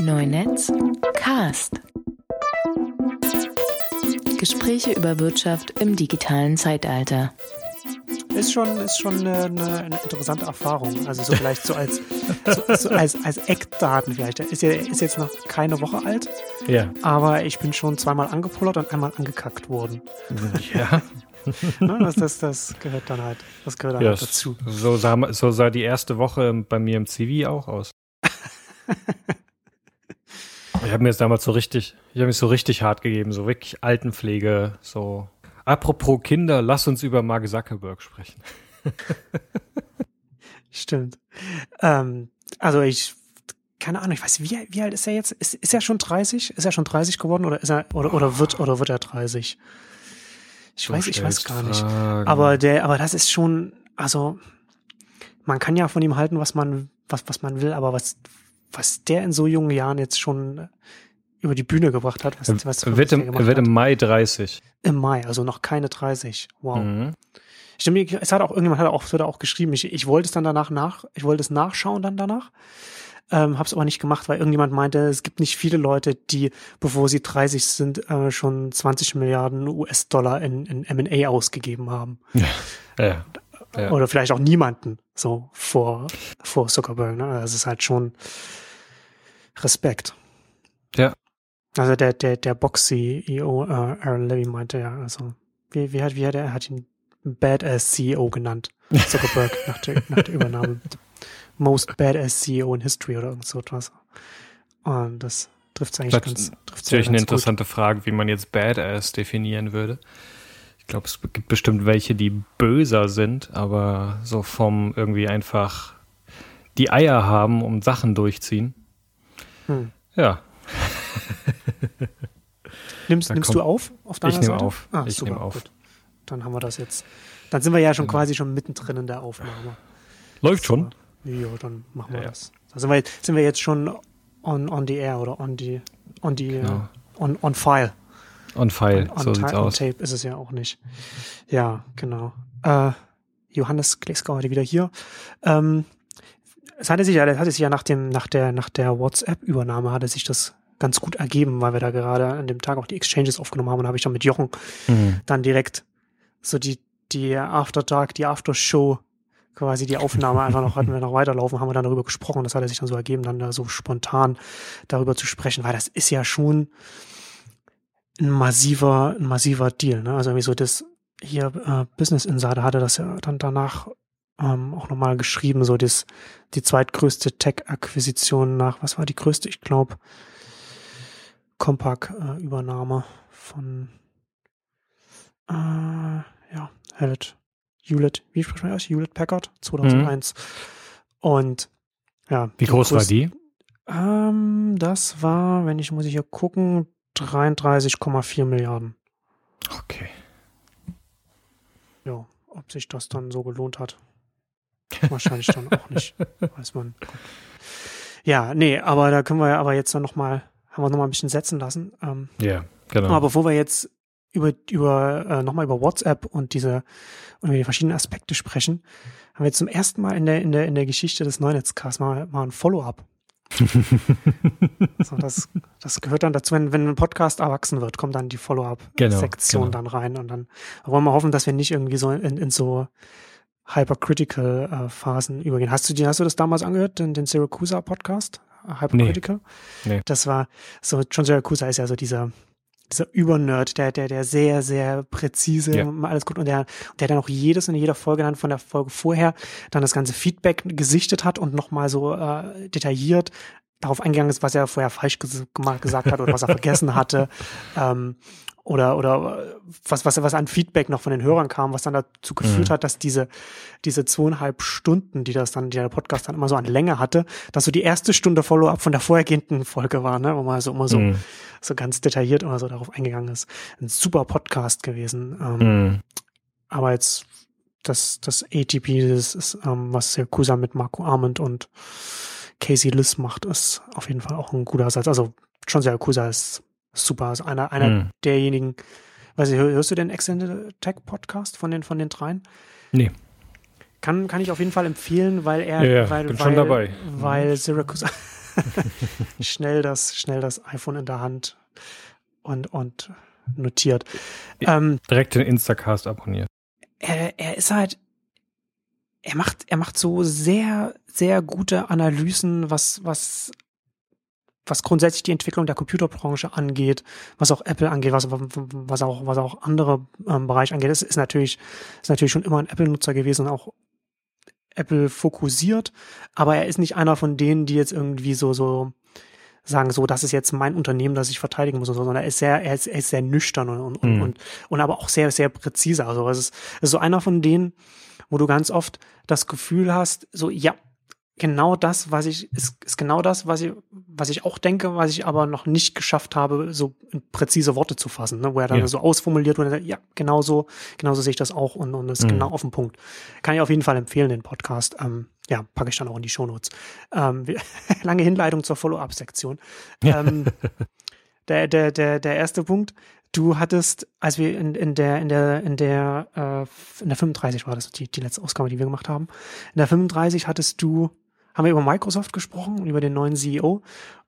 Neunetz Cast. Gespräche über Wirtschaft im digitalen Zeitalter. Ist schon, ist schon eine, eine, interessante Erfahrung. Also so vielleicht so als, so, so als, als Eckdaten vielleicht. Ist, ja, ist jetzt noch keine Woche alt. Ja. Aber ich bin schon zweimal angepullert und einmal angekackt worden. Ja. ne, das, das, das gehört dann halt, das gehört dann ja halt dazu. So sah, so sah die erste Woche bei mir im CV auch aus. ich habe mir jetzt damals so richtig, ich habe mich so richtig hart gegeben, so wirklich Altenpflege, so. Apropos Kinder, lass uns über Mark Zuckerberg sprechen. Stimmt. Ähm, also ich, keine Ahnung, ich weiß, wie, wie alt ist er jetzt? Ist, ist er schon 30? Ist er schon 30 geworden oder ist er, oder, oder wird, oder wird er 30? Ich Du weiß, ich weiß gar nicht. Fragen. Aber der, aber das ist schon, also man kann ja von ihm halten, was man, was, was man will, aber was, was der in so jungen Jahren jetzt schon über die Bühne gebracht hat, was, was, Er wird, was im, wird im Mai 30. Im Mai, also noch keine 30. Wow. Mhm. Stimmt, es hat auch irgendjemand hat auch, hat auch geschrieben, ich, ich wollte es dann danach nach, ich wollte es nachschauen dann danach. Ähm, hab's aber nicht gemacht, weil irgendjemand meinte, es gibt nicht viele Leute, die, bevor sie 30 sind, äh, schon 20 Milliarden US-Dollar in, in M&A ausgegeben haben. Ja. Ja. Oder vielleicht auch niemanden, so vor, vor Zuckerberg. Ne? Das ist halt schon Respekt. Ja. Also der, der, der Box-CEO, äh, Aaron Levy meinte ja, also, wie, wie hat, wie hat er, er hat ihn Badass CEO genannt. Zuckerberg nach der, nach der Übernahme. Most Badass CEO in History oder irgend so etwas. Und das trifft eigentlich Das ganz, ist trifft's natürlich eine gut. interessante Frage, wie man jetzt Badass definieren würde. Ich glaube, es gibt bestimmt welche, die böser sind, aber so vom irgendwie einfach die Eier haben, um Sachen durchziehen. Hm. Ja, Nimmst, nimmst du auf? Auf deiner ich nehme auf. Ah, ich nehme auf. Gut. Dann haben wir das jetzt. Dann sind wir ja schon Genau. quasi schon mittendrin in der Aufnahme. Läuft schon. Ja, dann machen wir Ja, das. Da sind wir, jetzt, sind wir jetzt schon on, on the air oder on the, on the, Genau. on, on file. On file, on, on, so sieht's on aus. tape ist es ja auch nicht. Ja, genau. Äh, Johannes Kleeskau heute wieder hier. Ähm, es hatte sich ja, hatte sich ja nach dem, nach der, nach der WhatsApp-Übernahme hatte sich das ganz gut ergeben, weil wir da gerade an dem Tag auch die Exchanges aufgenommen haben und da habe ich dann mit Jochen Mhm. dann direkt so die, die Aftertag, die Aftershow, quasi die Aufnahme einfach noch, hatten wir noch weiterlaufen, haben wir dann darüber gesprochen. Das hat sich dann so ergeben, dann da so spontan darüber zu sprechen, weil das ist ja schon ein massiver, ein massiver Deal, ne? Also irgendwie so das hier äh, Business Insider hatte das ja dann danach ähm, auch nochmal geschrieben, so das, die zweitgrößte Tech-Akquisition nach, was war die größte? Ich glaube, Compaq-Übernahme von äh, ja, Hewlett, Hewlett, wie spricht man das? Hewlett Packard 2001. Und ja. Wie groß war größte- die? Ähm, das war, wenn ich, muss ich hier gucken, 33,4 Milliarden. Okay. Ja, ob sich das dann so gelohnt hat. Wahrscheinlich dann auch nicht. Weiß man. Ja, nee, aber da können wir ja aber jetzt dann nochmal, haben wir noch mal ein bisschen setzen lassen. Ähm, Ja, genau. Aber bevor wir jetzt über, über äh, nochmal über WhatsApp und diese und über die verschiedenen Aspekte sprechen, haben wir jetzt zum ersten Mal in der, in der, in der Geschichte des Neunetzcasts mal, mal ein Follow-up. so, das, das gehört dann dazu, wenn, wenn ein Podcast erwachsen wird, kommt dann die Follow-up-Sektion Genau, dann rein und dann wollen wir hoffen, dass wir nicht irgendwie so in, in so Hypercritical-Phasen übergehen. Hast du, die, hast du das damals angehört, den, den Syracuse-Podcast? Hypercritical? Nee. Das war so, John Syracuse ist ja so dieser, dieser Übernerd, der, der, der sehr, sehr präzise Ja. mal alles gut und der, der dann auch jedes in jeder Folge dann von der Folge vorher dann das ganze Feedback gesichtet hat und nochmal so äh, detailliert darauf eingegangen ist, was er vorher falsch ges gesagt hat oder was er vergessen hatte. Ähm, oder, oder was, was, was an Feedback noch von den Hörern kam, was dann dazu geführt Mhm. hat, dass diese, diese zweieinhalb Stunden, die das dann, die der Podcast dann immer so an Länge hatte, dass so die erste Stunde Follow-up von der vorhergehenden Folge war, ne, wo man so immer so, Mhm. so ganz detailliert immer so darauf eingegangen ist. Ein super Podcast gewesen. Ähm, Mhm. aber jetzt das, das ATP, das ist, ähm, was Yakuza mit Marco Arment und Casey Liss macht, ist auf jeden Fall auch ein guter Satz. Also John Yakuza ist super. Ist einer, einer Mhm. derjenigen, weiß ich, hör- hörst du den Extended Tech Podcast von den, von den dreien? Nee. Kann, kann ich auf jeden Fall empfehlen, weil er, Ja, ja, weil, bin weil, schon dabei. weil Syracuse, schnell das, schnell das iPhone in der Hand und, und notiert. Ähm, Direkt den Instacast abonniert. er, er ist halt, er macht, er macht so sehr, sehr gute Analysen, was, was, was grundsätzlich die Entwicklung der Computerbranche angeht, was auch Apple angeht, was, was auch, was auch andere ähm, Bereiche angeht. Das ist natürlich, ist natürlich schon immer ein Apple-Nutzer gewesen und auch Apple fokussiert, aber er ist nicht einer von denen, die jetzt irgendwie so, so, sagen, so, das ist jetzt mein Unternehmen, das ich verteidigen muss, und so, sondern er ist sehr, er ist, er ist sehr nüchtern und, und, Mhm. und, und aber auch sehr, sehr präzise. Also es ist, es ist so einer von denen, wo du ganz oft das Gefühl hast, so, ja, genau das, was ich, ist, ist genau das, was ich, was ich auch denke, was ich aber noch nicht geschafft habe, so präzise Worte zu fassen, ne? wo er dann Ja. so ausformuliert und er sagt, ja, genau so, genau so sehe ich das auch und, und das ist Mhm. genau auf den Punkt. Kann ich auf jeden Fall empfehlen, den Podcast. Ähm, ja, packe ich dann auch in die Shownotes. Ähm, lange Hinleitung zur Follow-up-Sektion. Ähm, der, der, der, der erste Punkt, du hattest, als wir in, in der, in der, in der, äh, in der 35 war das, die, die letzte Ausgabe, die wir gemacht haben. In der 35 hattest du, haben wir über Microsoft gesprochen und über den neuen CEO.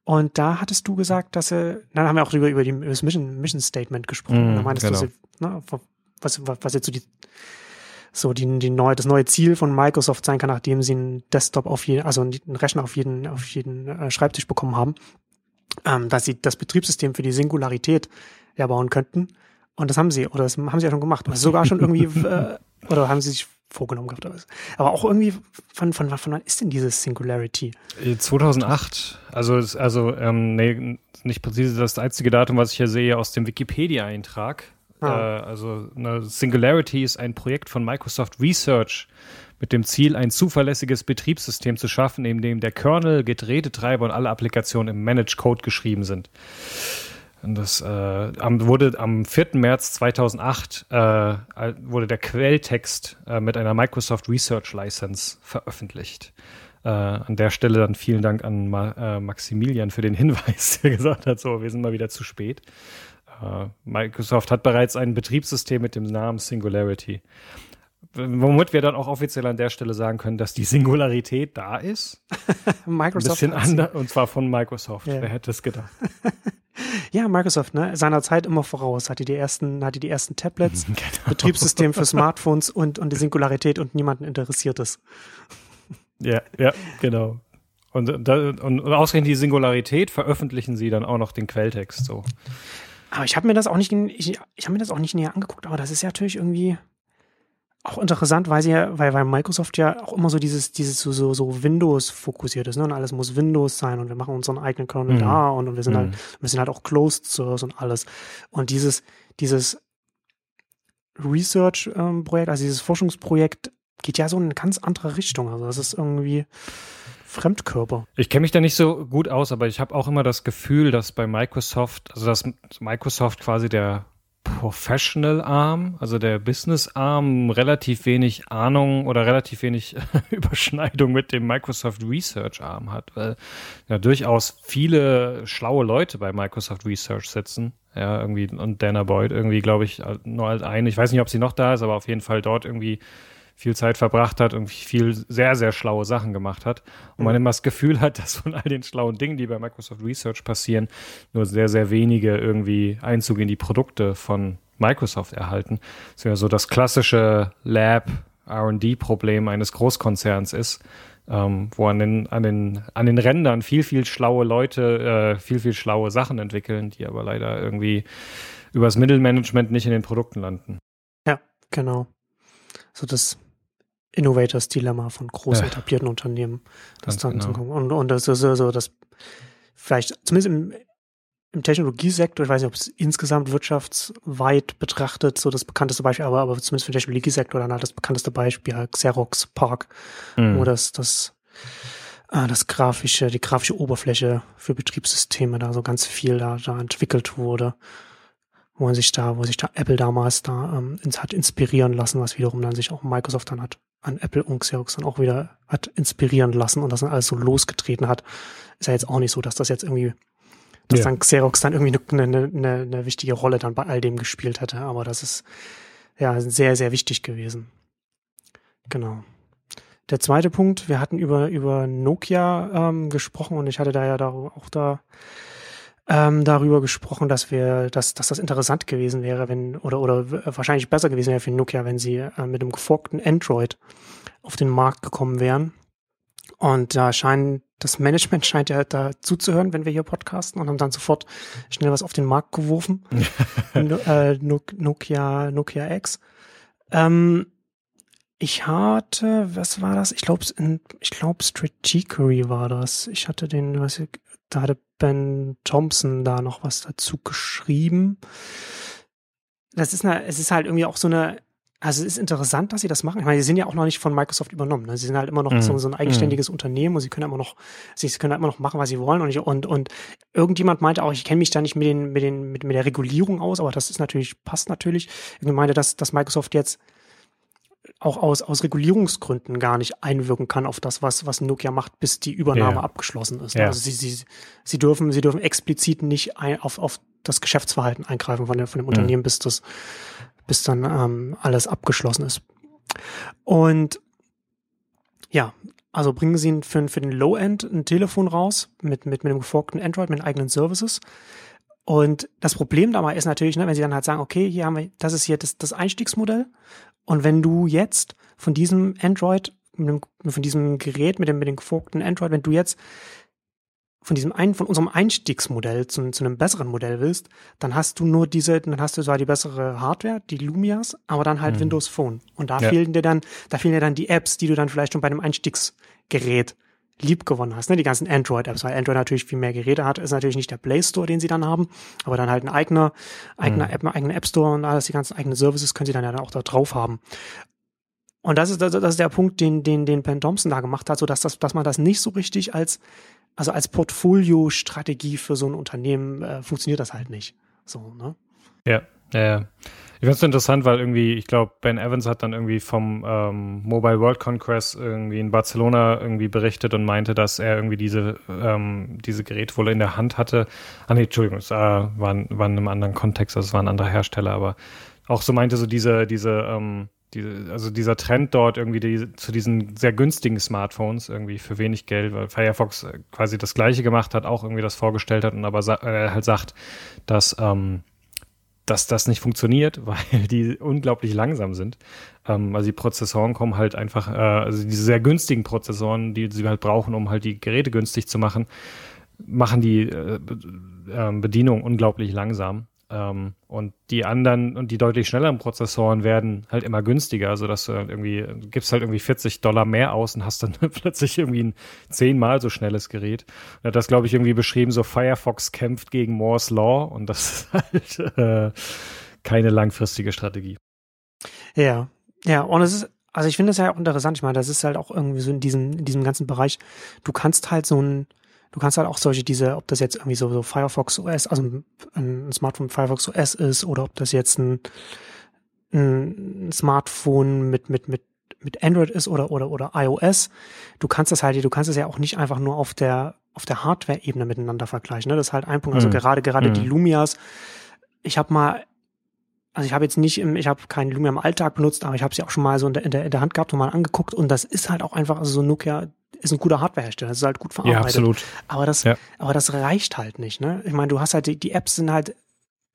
Und da hattest du gesagt, dass er, dann haben wir auch über, über, die, über das Mission, Mission Statement gesprochen. Mhm, da meintest genau. du, ne, was, was, was jetzt so die, so die, die neue, das neue Ziel von Microsoft sein kann, nachdem sie einen Desktop auf jeden, also einen Rechner auf jeden, auf jeden äh, Schreibtisch bekommen haben, ähm, dass sie das Betriebssystem für die Singularität erbauen könnten. Und das haben sie, oder das haben sie ja schon gemacht. Also sogar schon irgendwie, äh, oder haben sie sich vorgenommen gehabt. oder was. Aber auch irgendwie, von, von, von wann ist denn dieses Singularity? Äh, 2008, also, es- also ähm, nee, nicht präzise das einzige Datum, was ich hier sehe aus dem Wikipedia-Eintrag. Ah. Äh, also eine Singularity ist ein Projekt von Microsoft Research mit dem Ziel, ein zuverlässiges Betriebssystem zu schaffen, in dem der Kernel, Gerätetreiber und alle Applikationen im Managed Code geschrieben sind. Und das äh, wurde am 4. März 2008 äh, wurde der Quelltext äh, mit einer Microsoft Research License veröffentlicht. Äh, an der Stelle dann vielen Dank an Ma äh, Maximilian für den Hinweis, der gesagt hat, so, wir sind mal wieder zu spät. Äh, Microsoft hat bereits ein Betriebssystem mit dem Namen Singularity. Womit wir dann auch offiziell an der Stelle sagen können, dass die Singularität da ist. Ein Microsoft. bisschen hat sie- anders, und zwar von Microsoft. Ja. Wer hätte es gedacht? Ja, Microsoft, ne, seiner Zeit immer voraus. Hatte die ersten, hatte die ersten Tablets, Genau. Betriebssystem für Smartphones und, und die Singularität und niemanden interessiert es. Ja, ja, genau. Und, und, und ausgerechnet die Singularität veröffentlichen sie dann auch noch den Quelltext so. Aber ich habe mir das auch nicht, ich, ich habe mir das auch nicht näher angeguckt, aber das ist ja natürlich irgendwie auch interessant, weil sie ja, weil, weil Microsoft ja auch immer so dieses, dieses so, so, so Windows fokussiert ist, ne? Und alles muss Windows sein und wir machen unseren eigenen Kernel Mhm. da und, und wir sind Mhm. halt, wir sind halt auch Closed Source und alles. Und dieses, dieses Research-Projekt, also dieses Forschungsprojekt, geht ja so in eine ganz andere Richtung. Also das ist irgendwie Fremdkörper. Ich kenne mich da nicht so gut aus, aber ich habe auch immer das Gefühl, dass bei Microsoft, also dass Microsoft quasi der Professional Arm, also der Business Arm, relativ wenig Ahnung oder relativ wenig Überschneidung mit dem Microsoft Research Arm hat, weil ja durchaus viele schlaue Leute bei Microsoft Research sitzen. Ja, irgendwie, und Dana Boyd irgendwie, glaube ich, nur als eine. Ich weiß nicht, ob sie noch da ist, aber auf jeden Fall dort irgendwie viel Zeit verbracht hat und viel sehr, sehr schlaue Sachen gemacht hat. Und man immer das Gefühl hat, dass von all den schlauen Dingen, die bei Microsoft Research passieren, nur sehr, sehr wenige irgendwie Einzug in die Produkte von Microsoft erhalten. Das wäre so das klassische Lab R&D-Problem eines Großkonzerns ist, ähm, wo an den, an, den, an den Rändern viel, viel schlaue Leute äh, viel, viel schlaue Sachen entwickeln, die aber leider irgendwie übers Mittelmanagement nicht in den Produkten landen. Ja, genau. So das Innovators Dilemma von großen etablierten Unternehmen. Das dann genau. Kommen. Und, und das ist so, so das vielleicht, zumindest im, im Technologiesektor, ich weiß nicht, ob es insgesamt wirtschaftsweit betrachtet, so das bekannteste Beispiel, aber, aber zumindest für den Technologiesektor dann halt das bekannteste Beispiel, halt Xerox Park, Mhm. wo das, das, äh, das grafische, die grafische Oberfläche für Betriebssysteme da so ganz viel da, da entwickelt wurde wo man sich da, wo sich da Apple damals da ähm, ins, hat inspirieren lassen, was wiederum dann sich auch Microsoft dann hat an Apple und Xerox dann auch wieder hat inspirieren lassen und das dann alles so losgetreten hat. Ist ja jetzt auch nicht so, dass das jetzt irgendwie, dass Ja. dann Xerox dann irgendwie eine, eine, eine, eine wichtige Rolle dann bei all dem gespielt hätte, aber das ist ja sehr, sehr wichtig gewesen. Genau. der zweite Punkt, wir hatten über, über Nokia ähm, gesprochen und ich hatte da ja da, auch da ähm, darüber gesprochen, dass wir, dass, dass das interessant gewesen wäre, wenn, oder, oder wahrscheinlich besser gewesen wäre für Nokia, wenn sie äh, mit einem geforkten Android auf den Markt gekommen wären. Und da scheint, das Management scheint ja da zuzuhören, wenn wir hier podcasten und haben dann sofort schnell was auf den Markt geworfen. no, äh, Nokia, Nokia X. Ähm, ich hatte, was war das? Ich glaube, ich glaube, Strategery war das. Ich hatte den, was ich, da hatte Ben Thompson da noch was dazu geschrieben. Das ist eine, es ist halt irgendwie auch so eine, also es ist interessant, dass sie das machen. Ich meine, sie sind ja auch noch nicht von Microsoft übernommen. Ne? Sie sind halt immer noch mm. so, so, ein eigenständiges mm. Unternehmen und sie können immer noch, sie können halt immer noch machen, was sie wollen. Und, ich, und, und irgendjemand meinte auch, ich kenne mich da nicht mit, den, mit, den, mit, mit der Regulierung aus, aber das ist natürlich, passt natürlich. Irgendjemand meinte, dass, dass Microsoft jetzt auch aus, aus Regulierungsgründen gar nicht einwirken kann auf das, was, was Nokia macht, bis die Übernahme ja. abgeschlossen ist. Ja. Also sie, sie, sie dürfen, sie dürfen explizit nicht ein, auf, auf das Geschäftsverhalten eingreifen von, der, von dem Unternehmen, mhm. bis das, bis dann ähm, alles abgeschlossen ist. Und ja, also bringen sie für, für den Low-End ein Telefon raus mit, mit, mit einem geforkten Android, mit eigenen Services. Und das Problem dabei ist natürlich, ne, wenn sie dann halt sagen, okay, hier haben wir, das ist hier das, das Einstiegsmodell und wenn du jetzt von diesem Android, von diesem Gerät mit dem, mit dem geforkten Android, wenn du jetzt von diesem einen, von unserem Einstiegsmodell zu, zu einem besseren Modell willst, dann hast du nur diese, dann hast du zwar die bessere Hardware, die Lumias, aber dann halt mhm. Windows Phone. Und da ja. fehlen dir dann, da fehlen dir dann die Apps, die du dann vielleicht schon bei einem Einstiegsgerät lieb gewonnen hast, ne? Die ganzen Android-Apps, weil Android natürlich viel mehr Geräte hat, ist natürlich nicht der Play Store, den sie dann haben, aber dann halt ein eigener, eigener mhm. App, ein eigener App Store und alles, die ganzen eigenen Services können sie dann ja auch da drauf haben. Und das ist, das ist der Punkt, den, den, den Ben Thompson da gemacht hat, so dass das, dass man das nicht so richtig als, also als Portfolio-Strategie für so ein Unternehmen äh, funktioniert das halt nicht. So, ne? Ja, ja, ja. Ich finde es interessant, weil irgendwie, ich glaube, Ben Evans hat dann irgendwie vom ähm, Mobile World Congress irgendwie in Barcelona irgendwie berichtet und meinte, dass er irgendwie diese, ähm, diese Geräte wohl in der Hand hatte. Ah nee, Entschuldigung, es äh, war, war in einem anderen Kontext, also es war ein anderer Hersteller, aber auch so meinte so diese, diese, ähm, diese, also dieser Trend dort irgendwie die, zu diesen sehr günstigen Smartphones irgendwie für wenig Geld, weil Firefox quasi das gleiche gemacht hat, auch irgendwie das vorgestellt hat und aber sa äh, halt sagt, dass ähm, dass das nicht funktioniert, weil die unglaublich langsam sind. Ähm, also die Prozessoren kommen halt einfach, äh, also diese sehr günstigen Prozessoren, die sie halt brauchen, um halt die Geräte günstig zu machen, machen die äh, äh, Bedienung unglaublich langsam. Ähm, und die anderen und die deutlich schnelleren Prozessoren werden halt immer günstiger, sodass du halt irgendwie, gibst halt irgendwie 40 Dollar mehr aus und hast dann plötzlich irgendwie ein zehnmal so schnelles Gerät. Er hat das, glaube ich, irgendwie beschrieben, so Firefox kämpft gegen Moore's Law und das ist halt äh, keine langfristige Strategie. Ja, ja, und es ist, also ich finde das ja auch interessant. Ich meine, das ist halt auch irgendwie so in diesem, in diesem ganzen Bereich, du kannst halt so ein, Du kannst halt auch solche, diese, ob das jetzt irgendwie so, so Firefox OS, also ein, ein Smartphone Firefox OS ist, oder ob das jetzt ein, ein Smartphone mit, mit, mit, mit Android ist oder, oder, oder iOS. Du kannst das halt, du kannst es ja auch nicht einfach nur auf der, auf der Hardware-Ebene miteinander vergleichen. Ne? Das ist halt ein Punkt. Also mhm. gerade, gerade mhm. die Lumias. Ich habe mal also ich habe jetzt nicht im, ich habe keinen Lumia im Alltag benutzt, aber ich habe sie auch schon mal so in der, in der, in der Hand gehabt und mal angeguckt und das ist halt auch einfach, also so Nokia ist ein guter Hardwarehersteller, das ist halt gut verarbeitet. Ja, absolut. Aber das, ja. aber das reicht halt nicht, ne? Ich meine, du hast halt, die, die Apps sind halt,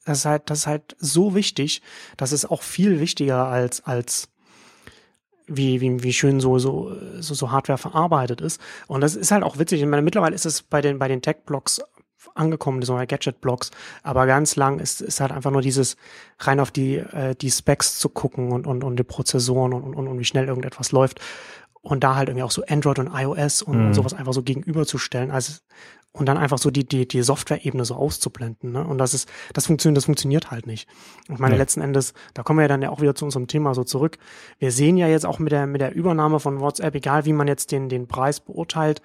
das ist halt, das ist halt so wichtig, das ist auch viel wichtiger als, als, wie, wie, wie schön so, so, so, so Hardware verarbeitet ist. Und das ist halt auch witzig. Ich meine, mittlerweile ist es bei den, bei den Tech-Blogs angekommen, so Gadget-Blogs. Aber ganz lang ist, ist halt einfach nur dieses rein auf die, äh, die Specs zu gucken und, und, und die Prozessoren und, und, und wie schnell irgendetwas läuft. Und da halt irgendwie auch so Android und iOS und, mhm. und sowas einfach so gegenüberzustellen. Also, und dann einfach so die, die, die Software-Ebene so auszublenden. Ne? Und das ist, das funktioniert, das funktioniert halt nicht. Und meine, ja. letzten Endes, da kommen wir ja dann ja auch wieder zu unserem Thema so zurück. Wir sehen ja jetzt auch mit der, mit der Übernahme von WhatsApp, egal wie man jetzt den, den Preis beurteilt,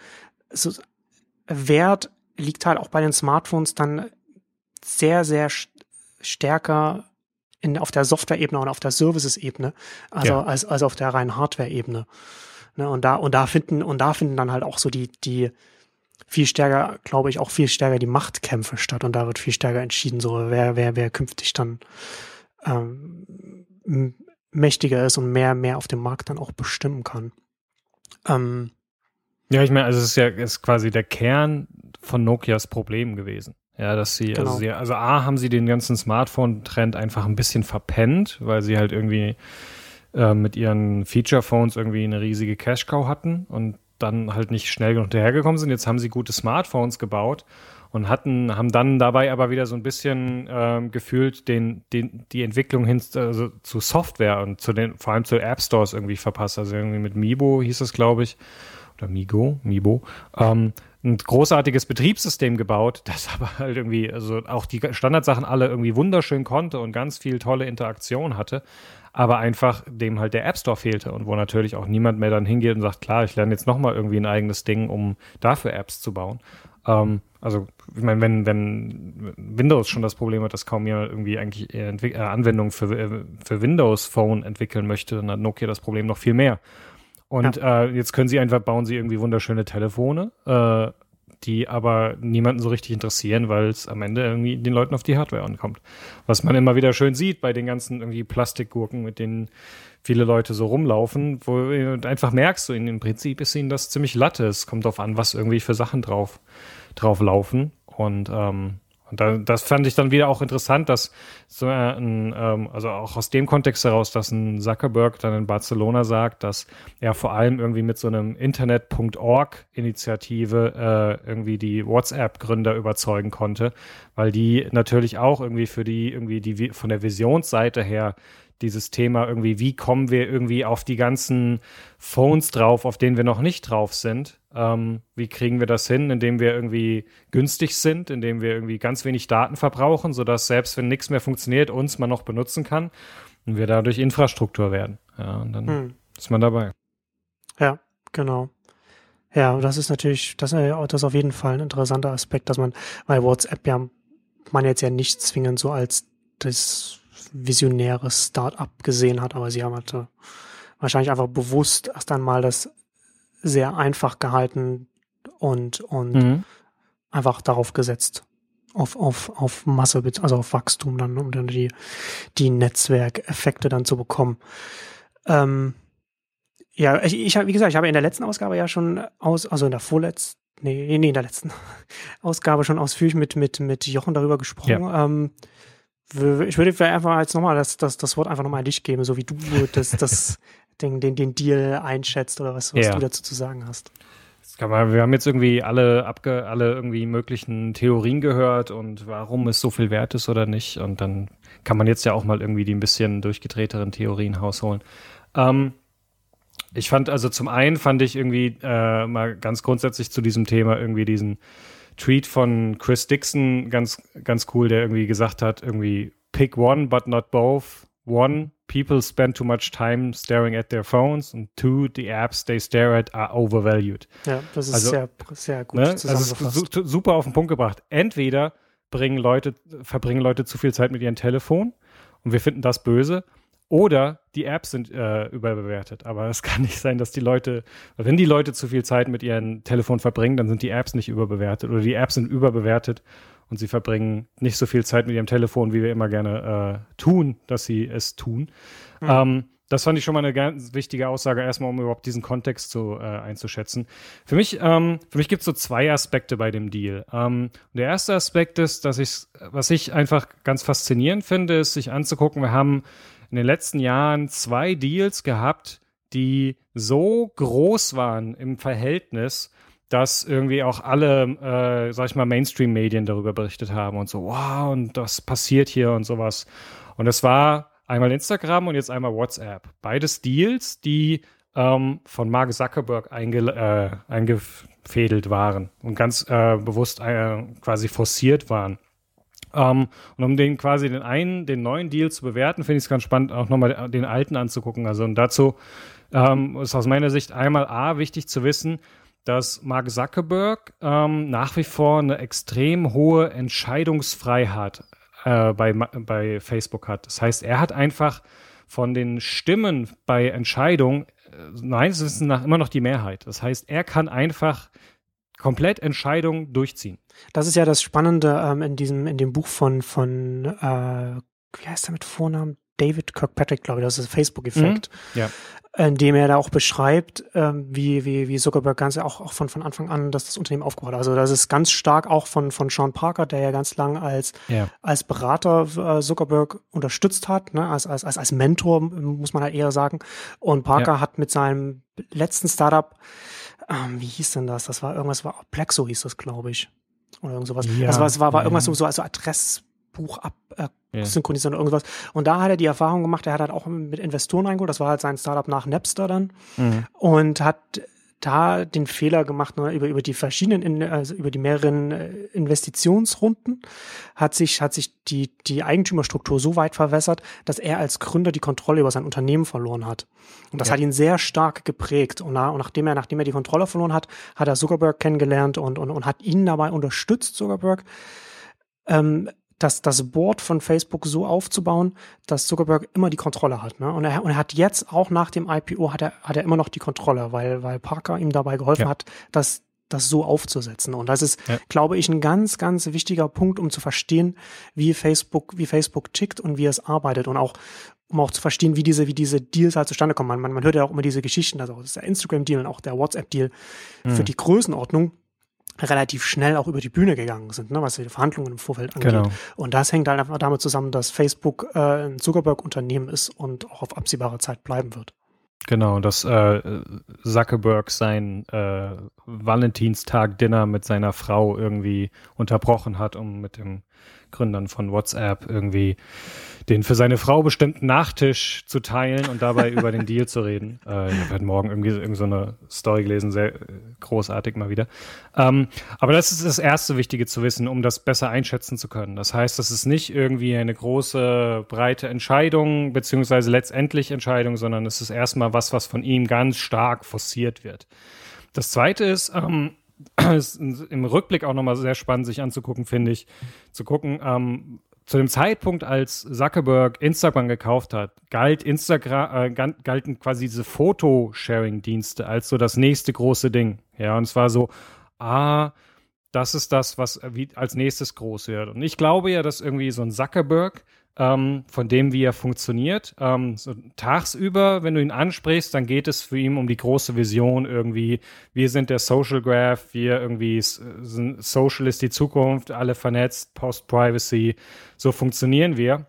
es ist Wert liegt halt auch bei den Smartphones dann sehr, sehr stärker in, auf der Software-Ebene und auf der Services-Ebene, also ja. als, als auf der reinen Hardware-Ebene. Ne, und da, und da finden, und da finden dann halt auch so die, die viel stärker, glaube ich, auch viel stärker die Machtkämpfe statt und da wird viel stärker entschieden, so wer, wer, wer künftig dann ähm, mächtiger ist und mehr, mehr auf dem Markt dann auch bestimmen kann. Ähm, ja, ich meine, also es ist ja ist quasi der Kern von Nokias Problem gewesen. Ja, dass sie, also Genau. also, sie, also A, haben sie den ganzen Smartphone-Trend einfach ein bisschen verpennt, weil sie halt irgendwie äh, mit ihren Feature-Phones irgendwie eine riesige Cash-Cow hatten und dann halt nicht schnell genug hinterhergekommen sind. Jetzt haben sie gute Smartphones gebaut und hatten, haben dann dabei aber wieder so ein bisschen ähm, gefühlt den, den, die Entwicklung hin also zu Software und zu den, vor allem zu App Stores irgendwie verpasst. Also irgendwie mit Mibo hieß es, glaube ich, oder Migo, Mibo, ähm, ein großartiges Betriebssystem gebaut, das aber halt irgendwie, also auch die Standardsachen alle irgendwie wunderschön konnte und ganz viel tolle Interaktion hatte, aber einfach dem halt der App Store fehlte und wo natürlich auch niemand mehr dann hingeht und sagt, klar, ich lerne jetzt nochmal irgendwie ein eigenes Ding, um dafür Apps zu bauen. Ähm, also, ich meine, wenn, wenn Windows schon das Problem hat, dass kaum jemand irgendwie eigentlich äh, Anwendungen für, äh, für Windows Phone entwickeln möchte, dann hat Nokia das Problem noch viel mehr. Und äh, jetzt können sie einfach, bauen sie irgendwie wunderschöne Telefone, äh, die aber niemanden so richtig interessieren, weil es am Ende irgendwie den Leuten auf die Hardware ankommt. Was man immer wieder schön sieht bei den ganzen irgendwie Plastikgurken, mit denen viele Leute so rumlaufen, wo du einfach merkst, in, im Prinzip ist ihnen das ziemlich Latte. Es kommt darauf an, was irgendwie für Sachen drauf, drauf laufen. Und, ähm, und da, das fand ich dann wieder auch interessant, dass so ein, ähm, also auch aus dem Kontext heraus, dass ein Zuckerberg dann in Barcelona sagt, dass er vor allem irgendwie mit so einem Internet.org-Initiative äh, irgendwie die WhatsApp-Gründer überzeugen konnte, weil die natürlich auch irgendwie für die irgendwie die von der Visionsseite her dieses Thema irgendwie, wie kommen wir irgendwie auf die ganzen Phones drauf, auf denen wir noch nicht drauf sind? Ähm, wie kriegen wir das hin, indem wir irgendwie günstig sind, indem wir irgendwie ganz wenig Daten verbrauchen, sodass selbst wenn nichts mehr funktioniert, uns man noch benutzen kann und wir dadurch Infrastruktur werden. Ja, und dann hm. ist man dabei. Ja, genau. Ja, und das ist natürlich, das, äh, ist auf jeden Fall ein interessanter Aspekt, dass man, weil WhatsApp ja man jetzt ja nicht zwingend so als das visionäre Start-up gesehen hat, aber sie haben halt äh, wahrscheinlich einfach bewusst erst einmal das sehr einfach gehalten und, und Mhm. einfach darauf gesetzt. Auf, auf, auf Masse, also auf Wachstum dann, um dann die, die Netzwerkeffekte dann zu bekommen. Ähm, ja, ich, ich hab, wie gesagt, ich habe in der letzten Ausgabe ja schon aus, also in der vorletzten, nee, nee, in der letzten Ausgabe schon ausführlich mit, mit, mit Jochen darüber gesprochen. Ähm, w- ich würde vielleicht einfach jetzt nochmal das, das, das Wort einfach nochmal an dich geben, so wie du das, das, den, den, den Deal einschätzt oder was, was Ja. du dazu zu sagen hast. Man, wir haben jetzt irgendwie alle abge, alle irgendwie möglichen Theorien gehört und warum es so viel wert ist oder nicht. Und dann kann man jetzt ja auch mal irgendwie die ein bisschen durchgedrehteren Theorien rausholen. Ähm, ich fand, also zum einen fand ich irgendwie äh, mal ganz grundsätzlich zu diesem Thema irgendwie diesen Tweet von Chris Dixon ganz, ganz cool, der irgendwie gesagt hat, irgendwie pick one but not both. One, people spend too much time staring at their phones. And two, the apps they stare at are overvalued. Ja, das ist Also, sehr, sehr gut Ne? Also zusammengefasst. su super auf den Punkt gebracht. Entweder bringen Leute, verbringen Leute zu viel Zeit mit ihrem Telefon und wir finden das böse, oder die Apps sind äh, überbewertet. Aber es kann nicht sein, dass die Leute, wenn die Leute zu viel Zeit mit ihrem Telefon verbringen, dann sind die Apps nicht überbewertet oder die Apps sind überbewertet und sie verbringen nicht so viel Zeit mit ihrem Telefon, wie wir immer gerne äh, tun, dass sie es tun. Mhm. Ähm, das fand ich schon mal eine ganz wichtige Aussage, erstmal, um überhaupt diesen Kontext zu, äh, einzuschätzen. Für mich, ähm, für mich gibt es so zwei Aspekte bei dem Deal. Ähm, der erste Aspekt ist, dass ich, was ich einfach ganz faszinierend finde, ist, sich anzugucken, wir haben in den letzten Jahren zwei Deals gehabt, die so groß waren im Verhältnis, dass irgendwie auch alle, äh, sag ich mal, Mainstream-Medien darüber berichtet haben und so, wow, und das passiert hier und sowas. Und es war einmal Instagram und jetzt einmal WhatsApp. Beides Deals, die ähm, von Mark Zuckerberg einge äh, eingefädelt waren und ganz äh, bewusst äh, quasi forciert waren. Ähm, und um den quasi den einen, den neuen Deal zu bewerten, finde ich es ganz spannend, auch nochmal den alten anzugucken. Also und dazu ähm, ist aus meiner Sicht einmal A wichtig zu wissen, dass Mark Zuckerberg ähm, nach wie vor eine extrem hohe Entscheidungsfreiheit äh, bei, bei Facebook hat. Das heißt, er hat einfach von den Stimmen bei Entscheidungen, äh, meines Wissens nach immer noch die Mehrheit. Das heißt, er kann einfach komplett Entscheidungen durchziehen. Das ist ja das Spannende ähm, in diesem, in dem Buch von, von äh, wie heißt er mit Vornamen? David Kirkpatrick, glaube ich, das ist Facebook-Effekt. Mhm. Ja in dem er da auch beschreibt, ähm, wie, wie, wie Zuckerberg ganz auch, auch von, von Anfang an dass das Unternehmen aufgebaut hat. Also das ist ganz stark auch von, von Sean Parker, der ja ganz lang als, ja. als Berater äh, Zuckerberg unterstützt hat, ne? als, als, als, als Mentor, muss man halt eher sagen. Und Parker ja. hat mit seinem letzten Startup, ähm, wie hieß denn das? Das war irgendwas, war Plexo hieß das, glaube ich. Oder irgend sowas. Ja. Das war, das war, war irgendwas so, so also Adress, Buch ab, äh, yeah. synchronisieren oder irgendwas. Und da hat er die Erfahrung gemacht, er hat halt auch mit Investoren reingeholt, das war halt sein Startup nach Napster dann mhm. und hat da den Fehler gemacht, ne, über, über die verschiedenen, also über die mehreren äh, Investitionsrunden hat sich, hat sich die, die Eigentümerstruktur so weit verwässert, dass er als Gründer die Kontrolle über sein Unternehmen verloren hat. Und das ja. hat ihn sehr stark geprägt. Und, na, und nachdem er, nachdem er die Kontrolle verloren hat, hat er Zuckerberg kennengelernt und, und, und hat ihn dabei unterstützt, Zuckerberg, ähm, das, das Board von Facebook so aufzubauen, dass Zuckerberg immer die Kontrolle hat. Ne? Und, er, und er hat jetzt auch nach dem IPO hat er, hat er immer noch die Kontrolle, weil, weil Parker ihm dabei geholfen ja. hat, das, das so aufzusetzen. Und das ist, ja. glaube ich, ein ganz, ganz wichtiger Punkt, um zu verstehen, wie Facebook, wie Facebook tickt und wie es arbeitet und auch, um auch zu verstehen, wie diese, wie diese Deals halt zustande kommen. Man, man, man hört ja auch immer diese Geschichten, also das ist der Instagram-Deal und auch der WhatsApp-Deal mhm. für die Größenordnung relativ schnell auch über die Bühne gegangen sind, ne, was die Verhandlungen im Vorfeld angeht. Genau. Und das hängt halt einfach damit zusammen, dass Facebook äh, ein Zuckerberg-Unternehmen ist und auch auf absehbare Zeit bleiben wird. Genau, dass äh, Zuckerberg sein äh, Valentinstag-Dinner mit seiner Frau irgendwie unterbrochen hat, um mit den Gründern von WhatsApp irgendwie den für seine Frau bestimmten Nachtisch zu teilen und dabei über den Deal zu reden. Äh, ich habe heute Morgen irgendwie, irgendwie so eine Story gelesen, sehr äh, großartig mal wieder. Ähm, aber das ist das erste Wichtige zu wissen, um das besser einschätzen zu können. Das heißt, das ist nicht irgendwie eine große, breite Entscheidung, beziehungsweise letztendlich Entscheidung, sondern es ist erstmal was, was von ihm ganz stark forciert wird. Das zweite ist, ähm, ist im Rückblick auch nochmal sehr spannend, sich anzugucken, finde ich, zu gucken, ähm, zu dem Zeitpunkt, als Zuckerberg Instagram gekauft hat, galt Instagram, äh, galten quasi diese Fotosharing-Dienste als so das nächste große Ding. Ja, und es war so, ah, das ist das, was als nächstes groß wird. Und ich glaube ja, dass irgendwie so ein Zuckerberg ähm, von dem, wie er funktioniert. Ähm, so tagsüber, wenn du ihn ansprichst, dann geht es für ihn um die große Vision irgendwie. Wir sind der Social Graph, wir irgendwie sind Social ist die Zukunft, alle vernetzt, Post-Privacy. So funktionieren wir.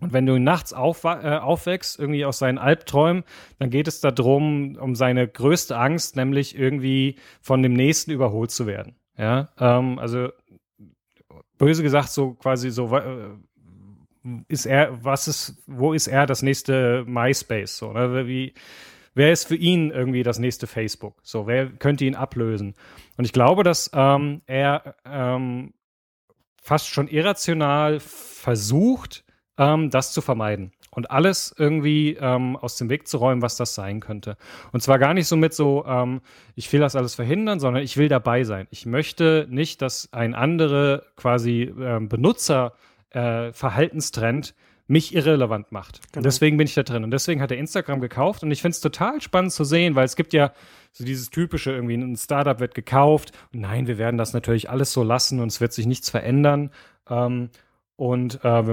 Und wenn du ihn nachts auf, äh, aufwächst, irgendwie aus seinen Albträumen, dann geht es darum, um seine größte Angst, nämlich irgendwie von dem Nächsten überholt zu werden. Ja, ähm, also böse gesagt, so quasi so, äh, ist er, was ist, wo ist er das nächste MySpace? So, ne? Wie, wer ist für ihn irgendwie das nächste Facebook? So, wer könnte ihn ablösen? Und ich glaube, dass ähm, er ähm, fast schon irrational versucht, ähm, das zu vermeiden und alles irgendwie ähm, aus dem Weg zu räumen, was das sein könnte. Und zwar gar nicht so mit so, ähm, ich will das alles verhindern, sondern ich will dabei sein. Ich möchte nicht, dass ein andere quasi ähm, Benutzer äh, Verhaltenstrend mich irrelevant macht. Genau. Deswegen bin ich da drin. Und deswegen hat er Instagram gekauft. Und ich finde es total spannend zu sehen, weil es gibt ja so dieses typische, irgendwie ein Startup wird gekauft. Und nein, wir werden das natürlich alles so lassen und es wird sich nichts verändern. Ähm, und äh,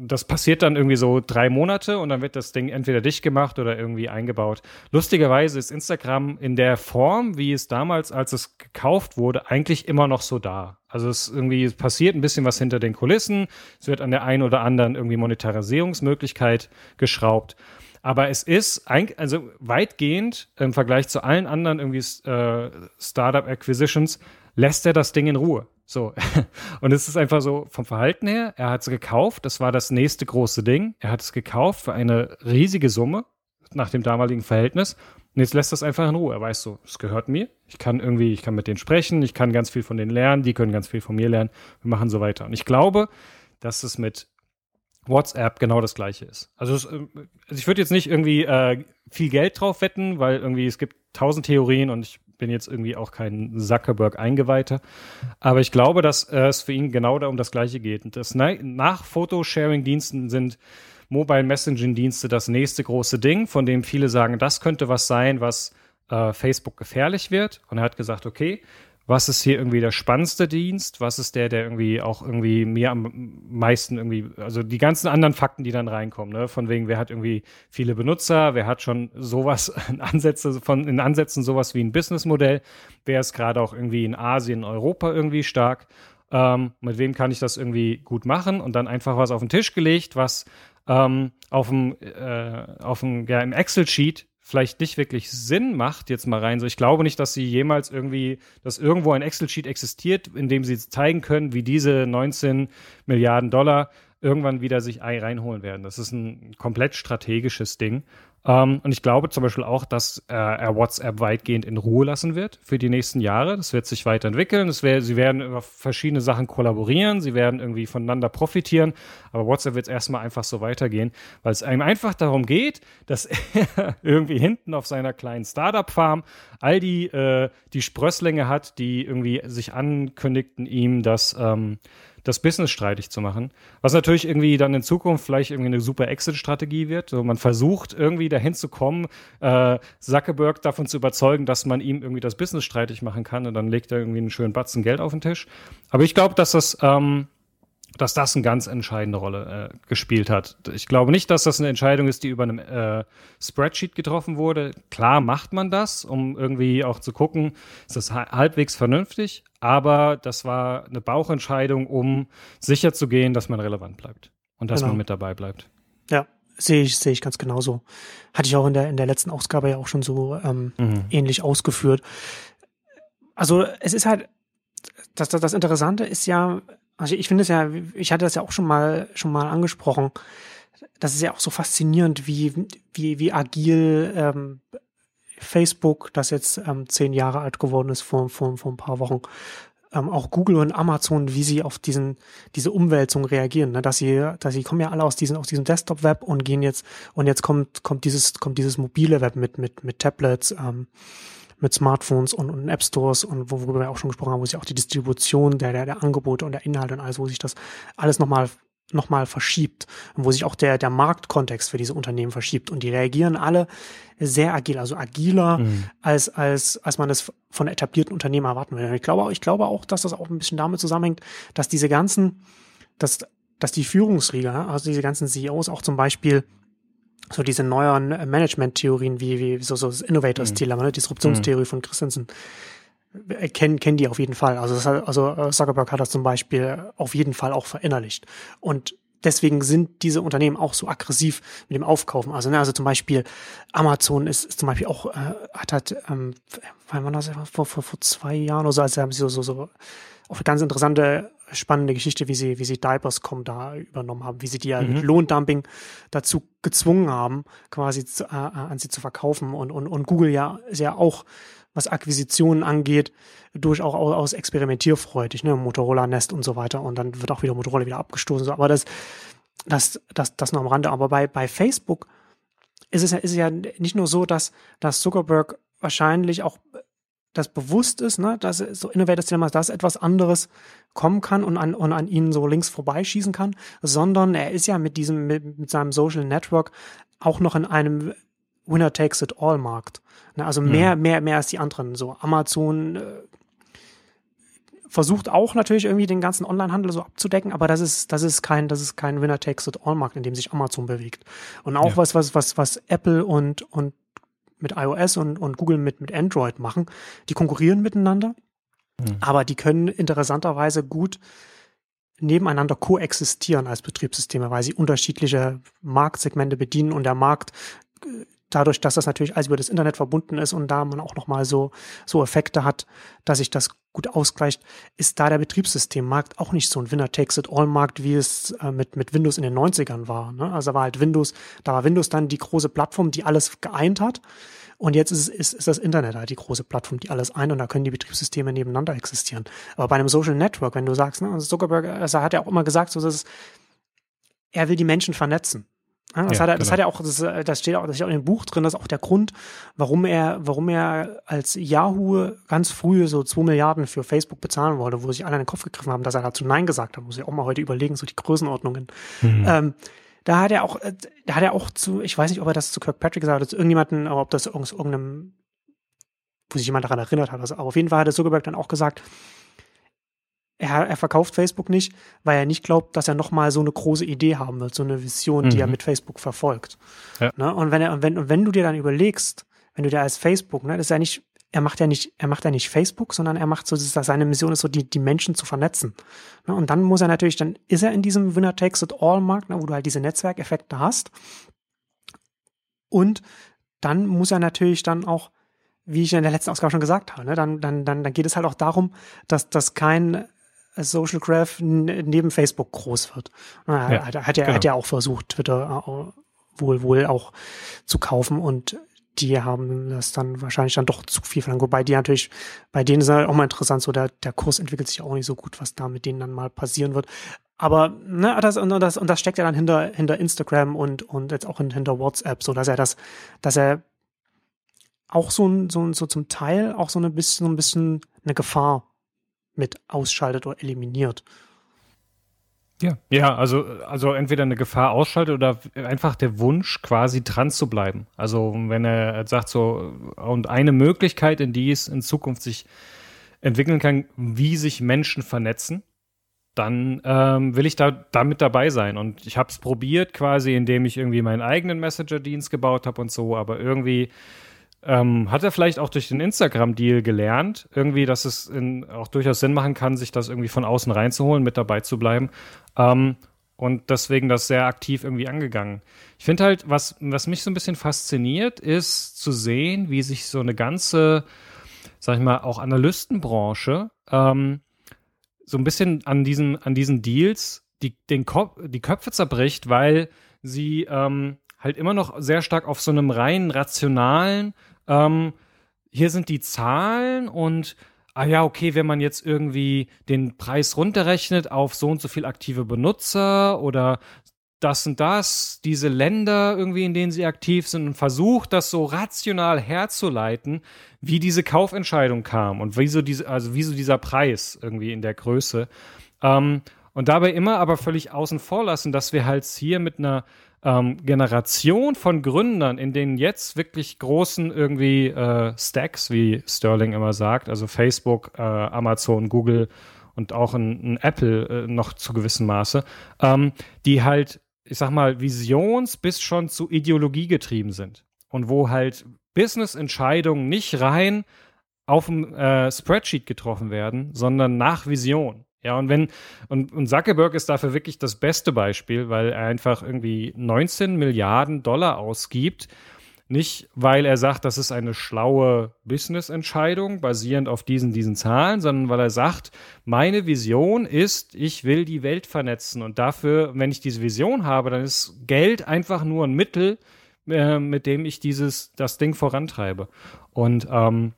das passiert dann irgendwie so drei Monate und dann wird das Ding entweder dicht gemacht oder irgendwie eingebaut. Lustigerweise ist Instagram in der Form, wie es damals, als es gekauft wurde, eigentlich immer noch so da. Also es irgendwie passiert ein bisschen was hinter den Kulissen. Es wird an der einen oder anderen irgendwie Monetarisierungsmöglichkeit geschraubt. Aber es ist eigentlich, also weitgehend im Vergleich zu allen anderen irgendwie äh, Startup Acquisitions lässt er das Ding in Ruhe. So. Und es ist einfach so vom Verhalten her, er hat es gekauft, das war das nächste große Ding. Er hat es gekauft für eine riesige Summe nach dem damaligen Verhältnis. Und jetzt lässt das einfach in Ruhe. Er weiß so, es gehört mir. Ich kann irgendwie, ich kann mit denen sprechen, ich kann ganz viel von denen lernen, die können ganz viel von mir lernen. Wir machen so weiter. Und ich glaube, dass es mit WhatsApp genau das gleiche ist. Also, es, äh, also ich würde jetzt nicht irgendwie äh, viel Geld drauf wetten, weil irgendwie es gibt tausend Theorien und ich bin jetzt irgendwie auch kein Zuckerberg-Eingeweihter. Aber ich glaube, dass äh, es für ihn genau da um das Gleiche geht. Das nach Photosharing-Diensten sind Mobile Messaging-Dienste das nächste große Ding, von dem viele sagen, das könnte was sein, was äh, Facebook gefährlich wird. Und er hat gesagt, okay, was ist hier irgendwie der spannendste Dienst, was ist der, der irgendwie auch irgendwie mir am meisten irgendwie, also die ganzen anderen Fakten, die dann reinkommen, ne? von wegen, wer hat irgendwie viele Benutzer, wer hat schon sowas in Ansätze von, in Ansätzen sowas wie ein Businessmodell, wer ist gerade auch irgendwie in Asien, Europa irgendwie stark, ähm, mit wem kann ich das irgendwie gut machen? Und dann einfach was auf den Tisch gelegt, was ähm, auf dem, äh, auf dem, ja, im Excel-Sheet vielleicht nicht wirklich Sinn macht, jetzt mal rein. So, ich glaube nicht, dass sie jemals irgendwie, dass irgendwo ein Excel-Sheet existiert, in dem sie zeigen können, wie diese 19 Milliarden Dollar irgendwann wieder sich reinholen werden. Das ist ein komplett strategisches Ding. Ähm, und ich glaube zum Beispiel auch, dass äh, er WhatsApp weitgehend in Ruhe lassen wird für die nächsten Jahre. Das wird sich weiterentwickeln. Das wär, sie werden über verschiedene Sachen kollaborieren. Sie werden irgendwie voneinander profitieren. Aber WhatsApp wird erstmal einfach so weitergehen, weil es einem einfach darum geht, dass er irgendwie hinten auf seiner kleinen Startup-Farm all die, äh, die Sprösslinge hat, die irgendwie sich ankündigten ihm, dass ähm, das Business streitig zu machen. Was natürlich irgendwie dann in Zukunft vielleicht irgendwie eine super Exit-Strategie wird. So, man versucht irgendwie dahin zu kommen, äh, Zuckerberg davon zu überzeugen, dass man ihm irgendwie das Business streitig machen kann und dann legt er irgendwie einen schönen Batzen Geld auf den Tisch. Aber ich glaube, dass das ähm, dass das eine ganz entscheidende Rolle äh, gespielt hat. Ich glaube nicht, dass das eine Entscheidung ist, die über einem äh, Spreadsheet getroffen wurde. Klar macht man das, um irgendwie auch zu gucken, ist das halbwegs vernünftig, aber das war eine Bauchentscheidung, um sicher zu gehen, dass man relevant bleibt und dass genau. man mit dabei bleibt. Ja, sehe ich, sehe ich ganz genauso. Hatte ich auch in der, in der letzten Ausgabe ja auch schon so ähm, mhm. ähnlich ausgeführt. Also es ist halt, das, das, das Interessante ist ja, also ich finde es ja, ich hatte das ja auch schon mal, schon mal angesprochen. Das ist ja auch so faszinierend, wie, wie, wie agil ähm, Facebook, das jetzt ähm, zehn Jahre alt geworden ist vor, vor, vor ein paar Wochen, ähm, auch Google und Amazon, wie sie auf diesen, diese Umwälzung reagieren, ne? dass sie, dass sie kommen ja alle aus diesem, aus diesem Desktop-Web und gehen jetzt, und jetzt kommt, kommt dieses, kommt dieses mobile Web mit, mit, mit Tablets, ähm, mit Smartphones und, und App Stores und worüber wir auch schon gesprochen haben, wo sich auch die Distribution der, der, der Angebote und der Inhalte und alles, wo sich das alles nochmal nochmal verschiebt und wo sich auch der, der Marktkontext für diese Unternehmen verschiebt und die reagieren alle sehr agil, also agiler mhm. als, als, als man es von etablierten Unternehmen erwarten würde. Ich glaube, ich glaube auch, dass das auch ein bisschen damit zusammenhängt, dass diese ganzen, dass, dass die Führungsriege, also diese ganzen CEOs auch zum Beispiel so diese neueren Management-Theorien wie, wie so, so das Innovators-Dilemma, mhm. ne? Disruptionstheorie mhm. von Christensen, äh, kennen, kennen die auf jeden Fall. Also, das also äh, Zuckerberg hat das zum Beispiel auf jeden Fall auch verinnerlicht. Und deswegen sind diese Unternehmen auch so aggressiv mit dem Aufkaufen. Also, ne, also zum Beispiel Amazon ist, ist zum Beispiel auch, äh, hat halt, ähm, wann war das, vor, vor, vor zwei Jahren oder so, als haben sie so, so, so auch eine ganz interessante, spannende Geschichte, wie sie, wie sie Diapers.com da übernommen haben, wie sie die ja mhm. mit Lohndumping dazu gezwungen haben, quasi zu, äh, an sie zu verkaufen und, und, und Google ja, ist ja auch, was Akquisitionen angeht, durchaus aus experimentierfreudig, ne, Motorola Nest und so weiter. Und dann wird auch wieder Motorola wieder abgestoßen, aber das, das, das, das nur am Rande, aber bei, bei Facebook ist es ja, ist es ja nicht nur so, dass, dass Zuckerberg wahrscheinlich auch das bewusst ist, ne, dass so Innovators Dilemma, dass etwas anderes kommen kann und an, und an ihnen so links vorbeischießen kann, sondern er ist ja mit diesem, mit, mit seinem Social Network auch noch in einem Winner takes it all Markt. Ne, also mehr, mhm. mehr, mehr als die anderen. So Amazon äh, versucht auch natürlich irgendwie den ganzen Onlinehandel so abzudecken, aber das ist, das ist kein, das ist kein Winner takes it all Markt, in dem sich Amazon bewegt. Und auch ja. was, was, was, was Apple und, und mit iOS und, und Google mit, mit Android machen. Die konkurrieren miteinander, mhm. aber die können interessanterweise gut nebeneinander koexistieren als Betriebssysteme, weil sie unterschiedliche Marktsegmente bedienen und der Markt äh, dadurch, dass das natürlich alles über das Internet verbunden ist und da man auch nochmal so, so Effekte hat, dass sich das gut ausgleicht, ist da der Betriebssystemmarkt auch nicht so ein Winner-Takes-it-all-Markt, wie es äh, mit, mit Windows in den 90ern war. Ne? Also war halt Windows, da war Windows dann die große Plattform, die alles geeint hat. Und jetzt ist, ist, ist das Internet halt die große Plattform, die alles ein und da können die Betriebssysteme nebeneinander existieren. Aber bei einem Social Network, wenn du sagst, ne, Zuckerberg, also hat ja auch immer gesagt, so, dass es, er will die Menschen vernetzen. Ja, das, ja, hat er, das genau. hat er auch, das, äh, das steht auch, das steht auch in dem Buch drin, das ist auch der Grund, warum er, warum er als Yahoo ganz früh so zwei Milliarden für Facebook bezahlen wollte, wo sich alle in den Kopf gegriffen haben, dass er dazu Nein gesagt hat. Muss ich auch mal heute überlegen, so die Größenordnungen. Mhm. Ähm, da hat er auch, äh, da hat er auch zu, ich weiß nicht, ob er das zu Kirkpatrick gesagt hat, zu irgendjemanden, ob das irgendeinem wo sich jemand daran erinnert hat. Also auf jeden Fall hat Zuckerberg dann auch gesagt, er, er verkauft Facebook nicht, weil er nicht glaubt, dass er nochmal so eine große Idee haben wird, so eine Vision, mhm. die er mhm. mit Facebook verfolgt. Ja. Ne? Und wenn er, und wenn, und wenn du dir dann überlegst, wenn du dir als Facebook, ne, das ist ja nicht, er macht ja nicht, er macht ja nicht Facebook, sondern er macht so, seine Mission ist so, die, die Menschen zu vernetzen. Ne? Und dann muss er natürlich, dann ist er in diesem Winner Takes It All Markt, ne, wo du halt diese Netzwerkeffekte hast. Und dann muss er natürlich dann auch, wie ich in der letzten Ausgabe schon gesagt habe, ne, dann, dann, dann, dann geht es halt auch darum, dass, dass kein Social Graph neben Facebook groß wird. Ja, hat, hat, ja, genau. hat ja auch versucht, Twitter äh, wohl, wohl auch zu kaufen und die haben das dann wahrscheinlich dann doch zu viel verlangt. Wobei die natürlich, bei denen ist halt auch mal interessant, so der, der Kurs entwickelt sich auch nicht so gut, was da mit denen dann mal passieren wird. Aber ne, das, und, das, und das steckt ja dann hinter, hinter Instagram und, und jetzt auch hinter WhatsApp, so dass er das, dass er auch so, so, so zum Teil auch so ein bisschen, so ein bisschen eine Gefahr mit ausschaltet oder eliminiert. Ja, ja, also, also entweder eine Gefahr ausschaltet oder einfach der Wunsch, quasi dran zu bleiben. Also wenn er sagt so, und eine Möglichkeit, in die es in Zukunft sich entwickeln kann, wie sich Menschen vernetzen, dann ähm, will ich da damit dabei sein. Und ich habe es probiert, quasi, indem ich irgendwie meinen eigenen Messenger-Dienst gebaut habe und so, aber irgendwie ähm, hat er vielleicht auch durch den Instagram-Deal gelernt, irgendwie, dass es in, auch durchaus Sinn machen kann, sich das irgendwie von außen reinzuholen, mit dabei zu bleiben. Ähm, und deswegen das sehr aktiv irgendwie angegangen. Ich finde halt, was, was mich so ein bisschen fasziniert, ist zu sehen, wie sich so eine ganze, sag ich mal, auch Analystenbranche ähm, so ein bisschen an diesen, an diesen Deals die, den Kopf, die Köpfe zerbricht, weil sie ähm, halt immer noch sehr stark auf so einem rein rationalen, ähm, hier sind die Zahlen und ah ja, okay, wenn man jetzt irgendwie den Preis runterrechnet auf so und so viel aktive Benutzer oder das und das, diese Länder irgendwie, in denen sie aktiv sind und versucht, das so rational herzuleiten, wie diese Kaufentscheidung kam und wieso diese, also wieso dieser Preis irgendwie in der Größe. Ähm, und dabei immer aber völlig außen vor lassen, dass wir halt hier mit einer ähm, Generation von Gründern in den jetzt wirklich großen irgendwie äh, Stacks, wie Sterling immer sagt, also Facebook, äh, Amazon, Google und auch ein, ein Apple äh, noch zu gewissem Maße, ähm, die halt, ich sag mal, visions- bis schon zu Ideologie getrieben sind. Und wo halt Business-Entscheidungen nicht rein auf dem äh, Spreadsheet getroffen werden, sondern nach Vision. Ja, und wenn, und, und Zuckerberg ist dafür wirklich das beste Beispiel, weil er einfach irgendwie 19 Milliarden Dollar ausgibt. Nicht, weil er sagt, das ist eine schlaue Business-Entscheidung basierend auf diesen, diesen Zahlen, sondern weil er sagt, meine Vision ist, ich will die Welt vernetzen. Und dafür, wenn ich diese Vision habe, dann ist Geld einfach nur ein Mittel, äh, mit dem ich dieses, das Ding vorantreibe. Und ähm,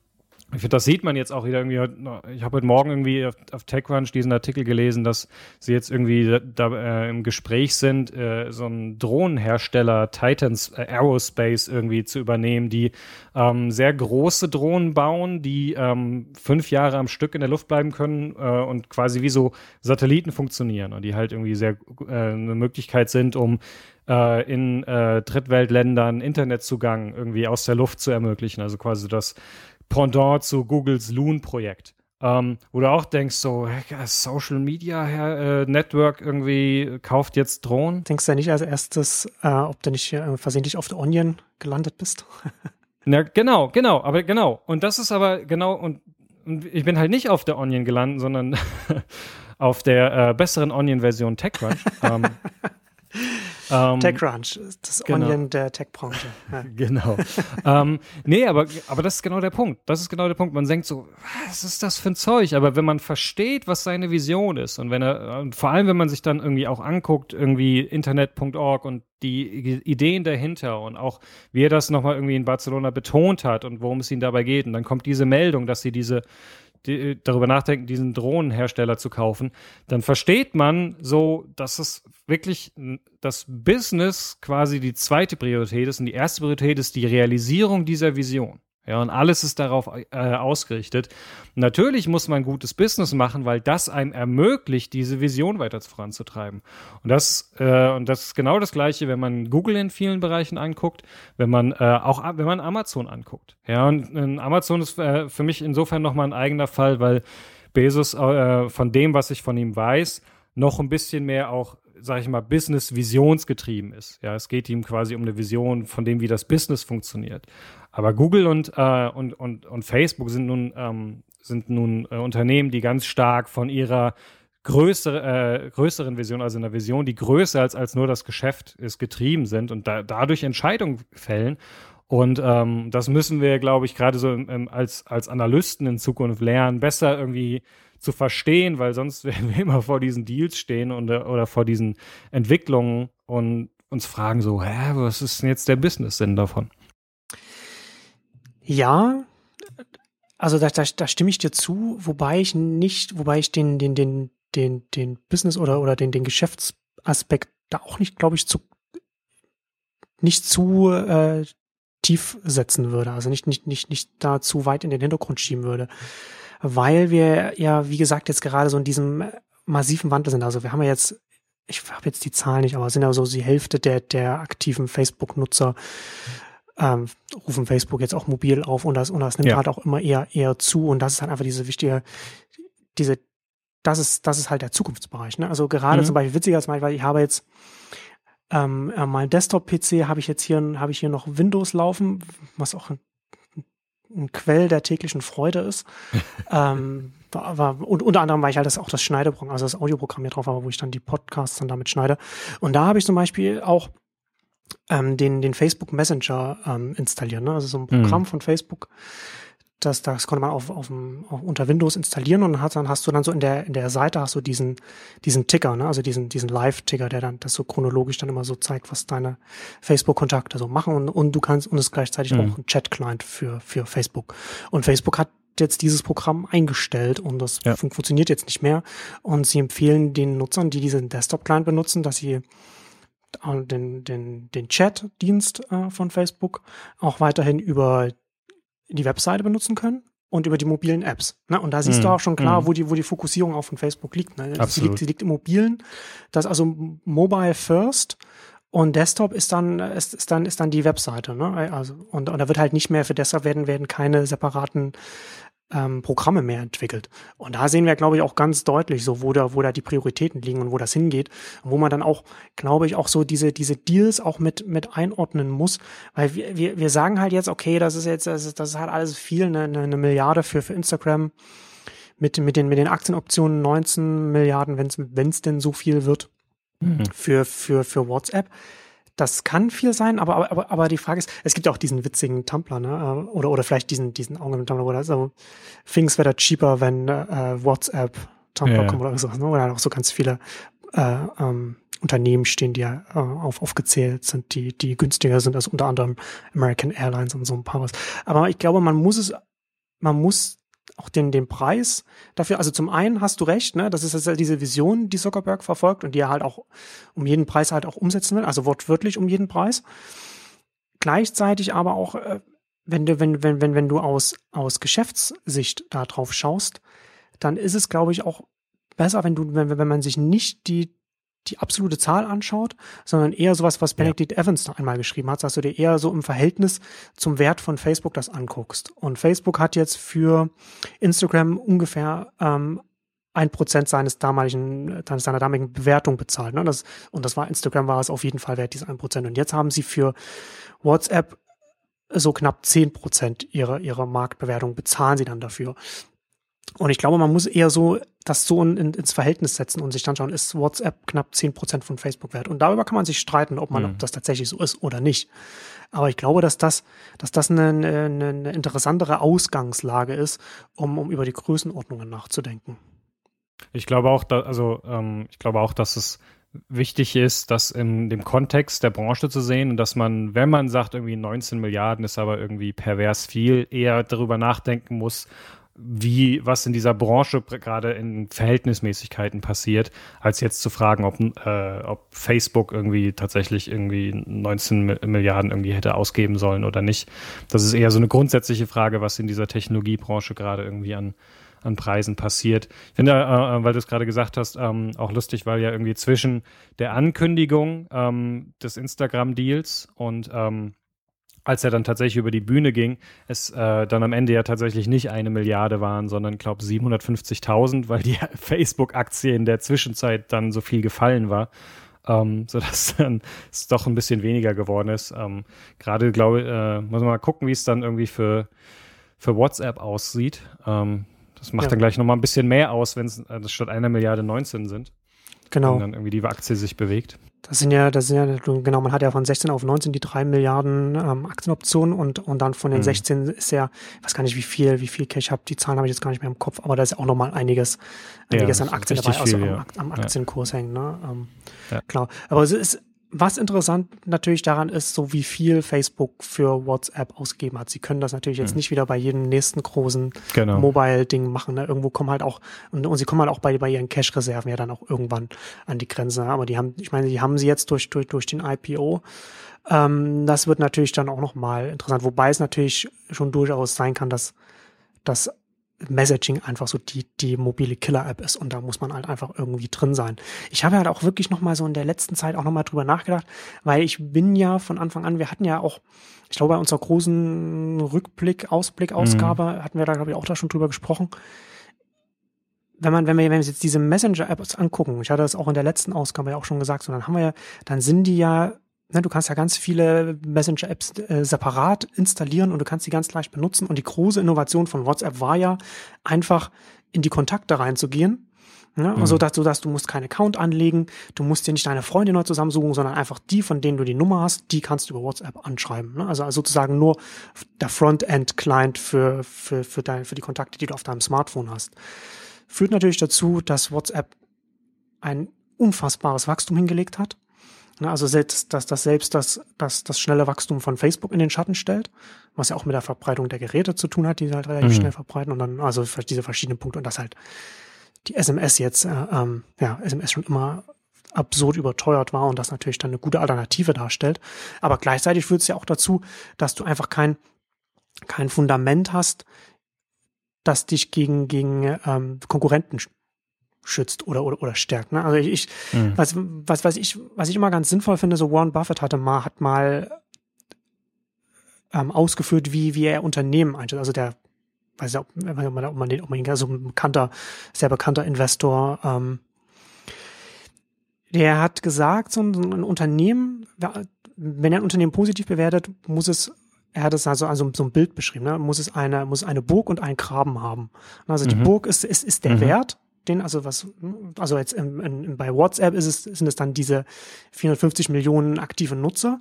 ich finde, das sieht man jetzt auch wieder irgendwie. Ich habe heute Morgen irgendwie auf, auf, TechCrunch diesen Artikel gelesen, dass sie jetzt irgendwie da, da äh, im Gespräch sind, äh, so einen Drohnenhersteller Titans äh, Aerospace irgendwie zu übernehmen, die ähm, sehr große Drohnen bauen, die ähm, fünf Jahre am Stück in der Luft bleiben können äh, und quasi wie so Satelliten funktionieren und die halt irgendwie sehr äh, eine Möglichkeit sind, um äh, in Drittweltländern Internetzugang irgendwie aus der Luft zu ermöglichen. Also quasi das Pendant zu Googles Loon-Projekt. Ähm, wo du auch denkst, so, Social Media äh, Network irgendwie kauft jetzt Drohnen. Denkst du ja nicht als erstes, äh, ob du nicht äh, versehentlich auf der Onion gelandet bist? Na, genau, genau, aber genau. Und das ist aber genau, und, und ich bin halt nicht auf der Onion gelandet, sondern auf der äh, besseren Onion-Version TechCrunch. ähm, ähm, TechCrunch, das genau. Onion der Tech-Branche. Ja. genau. ähm, nee, aber, aber das ist genau der Punkt. Das ist genau der Punkt. Man denkt so, was ist das für ein Zeug? Aber wenn man versteht, was seine Vision ist und wenn er, und vor allem, wenn man sich dann irgendwie auch anguckt, irgendwie internet.org und die Ideen dahinter und auch, wie er das nochmal irgendwie in Barcelona betont hat und worum es ihm dabei geht. Und dann kommt diese Meldung, dass sie diese die, darüber nachdenken, diesen Drohnenhersteller zu kaufen, dann versteht man so, dass es wirklich das Business quasi die zweite Priorität ist und die erste Priorität ist die Realisierung dieser Vision. Ja, und alles ist darauf äh, ausgerichtet. Natürlich muss man gutes Business machen, weil das einem ermöglicht, diese Vision weiter voranzutreiben. Und das, äh, und das ist genau das Gleiche, wenn man Google in vielen Bereichen anguckt, wenn man äh, auch, wenn man Amazon anguckt. Ja, und Amazon ist äh, für mich insofern nochmal ein eigener Fall, weil Bezos äh, von dem, was ich von ihm weiß, noch ein bisschen mehr auch sage ich mal, Business-visionsgetrieben ist. Ja, es geht ihm quasi um eine Vision von dem, wie das Business funktioniert. Aber Google und, äh, und, und, und Facebook sind nun, ähm, sind nun äh, Unternehmen, die ganz stark von ihrer größere, äh, größeren Vision, also einer Vision, die größer als, als nur das Geschäft ist, getrieben sind und da, dadurch Entscheidungen fällen. Und ähm, das müssen wir, glaube ich, gerade so im, als, als Analysten in Zukunft lernen, besser irgendwie zu verstehen, weil sonst werden wir immer vor diesen Deals stehen und, oder vor diesen Entwicklungen und uns fragen so, hä, was ist denn jetzt der Business-Sinn davon? Ja, also da, da, da stimme ich dir zu, wobei ich nicht, wobei ich den, den, den, den, den Business oder, oder den, den Geschäftsaspekt da auch nicht, glaube ich, zu nicht zu äh, tief setzen würde, also nicht, nicht, nicht, nicht da zu weit in den Hintergrund schieben würde weil wir ja, wie gesagt, jetzt gerade so in diesem massiven Wandel sind. Also wir haben ja jetzt, ich habe jetzt die Zahlen nicht, aber es sind ja so die Hälfte der, der aktiven Facebook-Nutzer ähm, rufen Facebook jetzt auch mobil auf und das, und das nimmt ja. halt auch immer eher, eher zu und das ist halt einfach diese wichtige, diese, das ist, das ist halt der Zukunftsbereich. Ne? Also gerade mhm. zum Beispiel witziger als mal, weil ich habe jetzt ähm, äh, mein Desktop-PC habe ich jetzt hier, habe ich hier noch Windows laufen, was auch ein Quell der täglichen Freude ist. ähm, war, war, und unter anderem, weil ich halt das auch das Schneideprogramm, also das Audioprogramm hier drauf habe, wo ich dann die Podcasts dann damit schneide. Und da habe ich zum Beispiel auch ähm, den, den Facebook Messenger ähm, installieren. Ne? Also so ein Programm mhm. von Facebook, das, das konnte man auf, auf, dem, auf unter Windows installieren und dann, hat, dann hast du dann so in der, in der Seite hast du diesen, diesen Ticker, ne? also diesen, diesen Live-Ticker, der dann das so chronologisch dann immer so zeigt, was deine Facebook-Kontakte so machen und, und du kannst, und es gleichzeitig mhm. auch ein Chat-Client für, für Facebook. Und Facebook hat jetzt dieses Programm eingestellt und das ja. fun funktioniert jetzt nicht mehr. Und sie empfehlen den Nutzern, die diesen Desktop-Client benutzen, dass sie den, den, den Chat-Dienst äh, von Facebook auch weiterhin über die Webseite benutzen können und über die mobilen Apps. Ne? Und da siehst mm, du auch schon klar, mm. wo die, wo die Fokussierung auch von Facebook liegt. Ne? Sie, liegt sie liegt im Mobilen. Das also Mobile First und Desktop ist dann, ist, ist dann, ist dann die Webseite. Ne? Also, und, und da wird halt nicht mehr für Desktop werden, werden keine separaten ähm, Programme mehr entwickelt. Und da sehen wir, glaube ich, auch ganz deutlich so, wo da, wo da die Prioritäten liegen und wo das hingeht. wo man dann auch, glaube ich, auch so diese, diese Deals auch mit, mit einordnen muss. Weil wir, wir, wir sagen halt jetzt, okay, das ist jetzt, das ist, das ist halt alles viel, eine, eine Milliarde für, für Instagram mit, mit den, mit den Aktienoptionen 19 Milliarden, wenn es denn so viel wird, mhm. für, für, für WhatsApp das kann viel sein, aber, aber, aber die Frage ist, es gibt auch diesen witzigen Tumblr, ne? Äh, oder, oder vielleicht diesen, diesen Augen-Tumblr, wo das so things were cheaper, wenn äh, WhatsApp Tumblr ja. kommt oder sowas, ne? Dann auch so ganz viele äh, ähm, Unternehmen stehen, die ja äh, auf, aufgezählt sind, die, die günstiger sind als unter anderem American Airlines und so ein paar was. Aber ich glaube, man muss es, man muss auch den, den Preis dafür. Also zum einen hast du recht, ne, das ist also diese Vision, die Zuckerberg verfolgt und die er halt auch um jeden Preis halt auch umsetzen will, also wortwörtlich um jeden Preis. Gleichzeitig aber auch, äh, wenn du, wenn, wenn, wenn, wenn du aus, aus Geschäftssicht da drauf schaust, dann ist es, glaube ich, auch besser, wenn du, wenn, wenn man sich nicht die, die absolute Zahl anschaut, sondern eher sowas, was Benedict ja. Evans einmal geschrieben hat, dass du dir eher so im Verhältnis zum Wert von Facebook das anguckst. Und Facebook hat jetzt für Instagram ungefähr ähm, ein Prozent seines damaligen, seiner damaligen Bewertung bezahlt. Ne? Das, und das war Instagram war es auf jeden Fall wert, dieses ein Prozent. Und jetzt haben sie für WhatsApp so knapp zehn Prozent ihrer, ihrer Marktbewertung bezahlen sie dann dafür. Und ich glaube, man muss eher so das so in, in, ins Verhältnis setzen und sich dann schauen, ist WhatsApp knapp zehn Prozent von Facebook wert? Und darüber kann man sich streiten, ob man, mhm. ob das tatsächlich so ist oder nicht. Aber ich glaube, dass das, dass das eine, eine, eine interessantere Ausgangslage ist, um, um über die Größenordnungen nachzudenken. Ich glaube auch, da, also ähm, ich glaube auch, dass es wichtig ist, das in dem Kontext der Branche zu sehen und dass man, wenn man sagt, irgendwie 19 Milliarden ist aber irgendwie pervers viel, eher darüber nachdenken muss, wie, was in dieser Branche gerade in Verhältnismäßigkeiten passiert, als jetzt zu fragen, ob, äh, ob Facebook irgendwie tatsächlich irgendwie 19 Milliarden irgendwie hätte ausgeben sollen oder nicht. Das ist eher so eine grundsätzliche Frage, was in dieser Technologiebranche gerade irgendwie an, an Preisen passiert. Ich finde, äh, äh weil du es gerade gesagt hast, ähm, auch lustig, weil ja irgendwie zwischen der Ankündigung ähm, des Instagram-Deals und ähm, als er dann tatsächlich über die Bühne ging, es äh, dann am Ende ja tatsächlich nicht eine Milliarde waren, sondern glaube 750.000, weil die Facebook-Aktie in der Zwischenzeit dann so viel gefallen war, ähm, sodass dann es doch ein bisschen weniger geworden ist. Ähm, Gerade glaube äh, muss man mal gucken, wie es dann irgendwie für, für WhatsApp aussieht. Ähm, das macht ja. dann gleich nochmal ein bisschen mehr aus, wenn es äh, statt einer Milliarde 19 sind. Genau. Wenn dann irgendwie die Aktie sich bewegt. Das sind ja, das sind ja, genau, man hat ja von 16 auf 19 die drei Milliarden ähm, Aktienoptionen und, und dann von den mhm. 16 ist ja, ich weiß gar nicht, wie viel, wie viel Cash habe, die Zahlen habe ich jetzt gar nicht mehr im Kopf, aber da ist auch nochmal einiges, einiges ja, an Aktien dabei, viel, also am, am Aktienkurs ja. hängen, ne? Ähm, ja. Klar. Aber es ist, was interessant natürlich daran ist, so wie viel Facebook für WhatsApp ausgegeben hat. Sie können das natürlich jetzt mhm. nicht wieder bei jedem nächsten großen genau. Mobile-Ding machen. Ne? Irgendwo kommen halt auch, und, und sie kommen halt auch bei, bei ihren Cash-Reserven ja dann auch irgendwann an die Grenze. Aber die haben, ich meine, die haben sie jetzt durch, durch, durch den IPO. Ähm, das wird natürlich dann auch nochmal interessant. Wobei es natürlich schon durchaus sein kann, dass, dass Messaging einfach so die, die mobile Killer-App ist und da muss man halt einfach irgendwie drin sein. Ich habe halt auch wirklich nochmal so in der letzten Zeit auch nochmal drüber nachgedacht, weil ich bin ja von Anfang an, wir hatten ja auch, ich glaube, bei unserer großen Rückblick, Ausblick-Ausgabe mhm. hatten wir da, glaube ich, auch da schon drüber gesprochen. Wenn man, wenn wir, wenn wir uns jetzt diese Messenger-Apps angucken, ich hatte das auch in der letzten Ausgabe ja auch schon gesagt, so dann haben wir ja, dann sind die ja ne, du kannst ja ganz viele Messenger-Apps äh, separat installieren und du kannst sie ganz leicht benutzen. Und die große Innovation von WhatsApp war ja einfach in die Kontakte reinzugehen. Ne? Mhm. Also dass du, dass du musst keinen Account anlegen, du musst dir nicht deine Freunde neu zusammensuchen, sondern einfach die, von denen du die Nummer hast, die kannst du über WhatsApp anschreiben. Ne? Also, also sozusagen nur der Frontend-Client für, für, für, dein, für die Kontakte, die du auf deinem Smartphone hast. Führt natürlich dazu, dass WhatsApp ein unfassbares Wachstum hingelegt hat. Ne, also selbst, dass das selbst das, das, das schnelle Wachstum von Facebook in den Schatten stellt, was ja auch mit der Verbreitung der Geräte zu tun hat, die halt relativ mhm. schnell verbreiten und dann, also diese verschiedenen Punkte und das halt die SMS jetzt, äh, ähm, ja, SMS schon immer absurd überteuert war und das natürlich dann eine gute Alternative darstellt. Aber gleichzeitig führt es ja auch dazu, dass du einfach kein, kein Fundament hast, das dich gegen, gegen ähm, Konkurrenten schützt oder, oder, oder stärkt. Ne? Also ich, ich mhm. was, was, was ich, was ich immer ganz sinnvoll finde, so Warren Buffett hatte mal, hat mal ähm, ausgeführt, wie, wie er Unternehmen einstellt. Also der, weiß ich, ob man, ob man den, ob man ihn, also ein bekannter, sehr bekannter Investor, ähm, der hat gesagt, so ein, so ein Unternehmen, wenn er ein Unternehmen positiv bewertet, muss es er hat es also, also so ein Bild beschrieben, ne? muss es eine, muss eine Burg und einen Graben haben. Also die mhm. Burg ist, ist, ist der mhm. Wert den, also was, also jetzt im, in, bei WhatsApp ist es, sind es dann diese 450 Millionen aktive Nutzer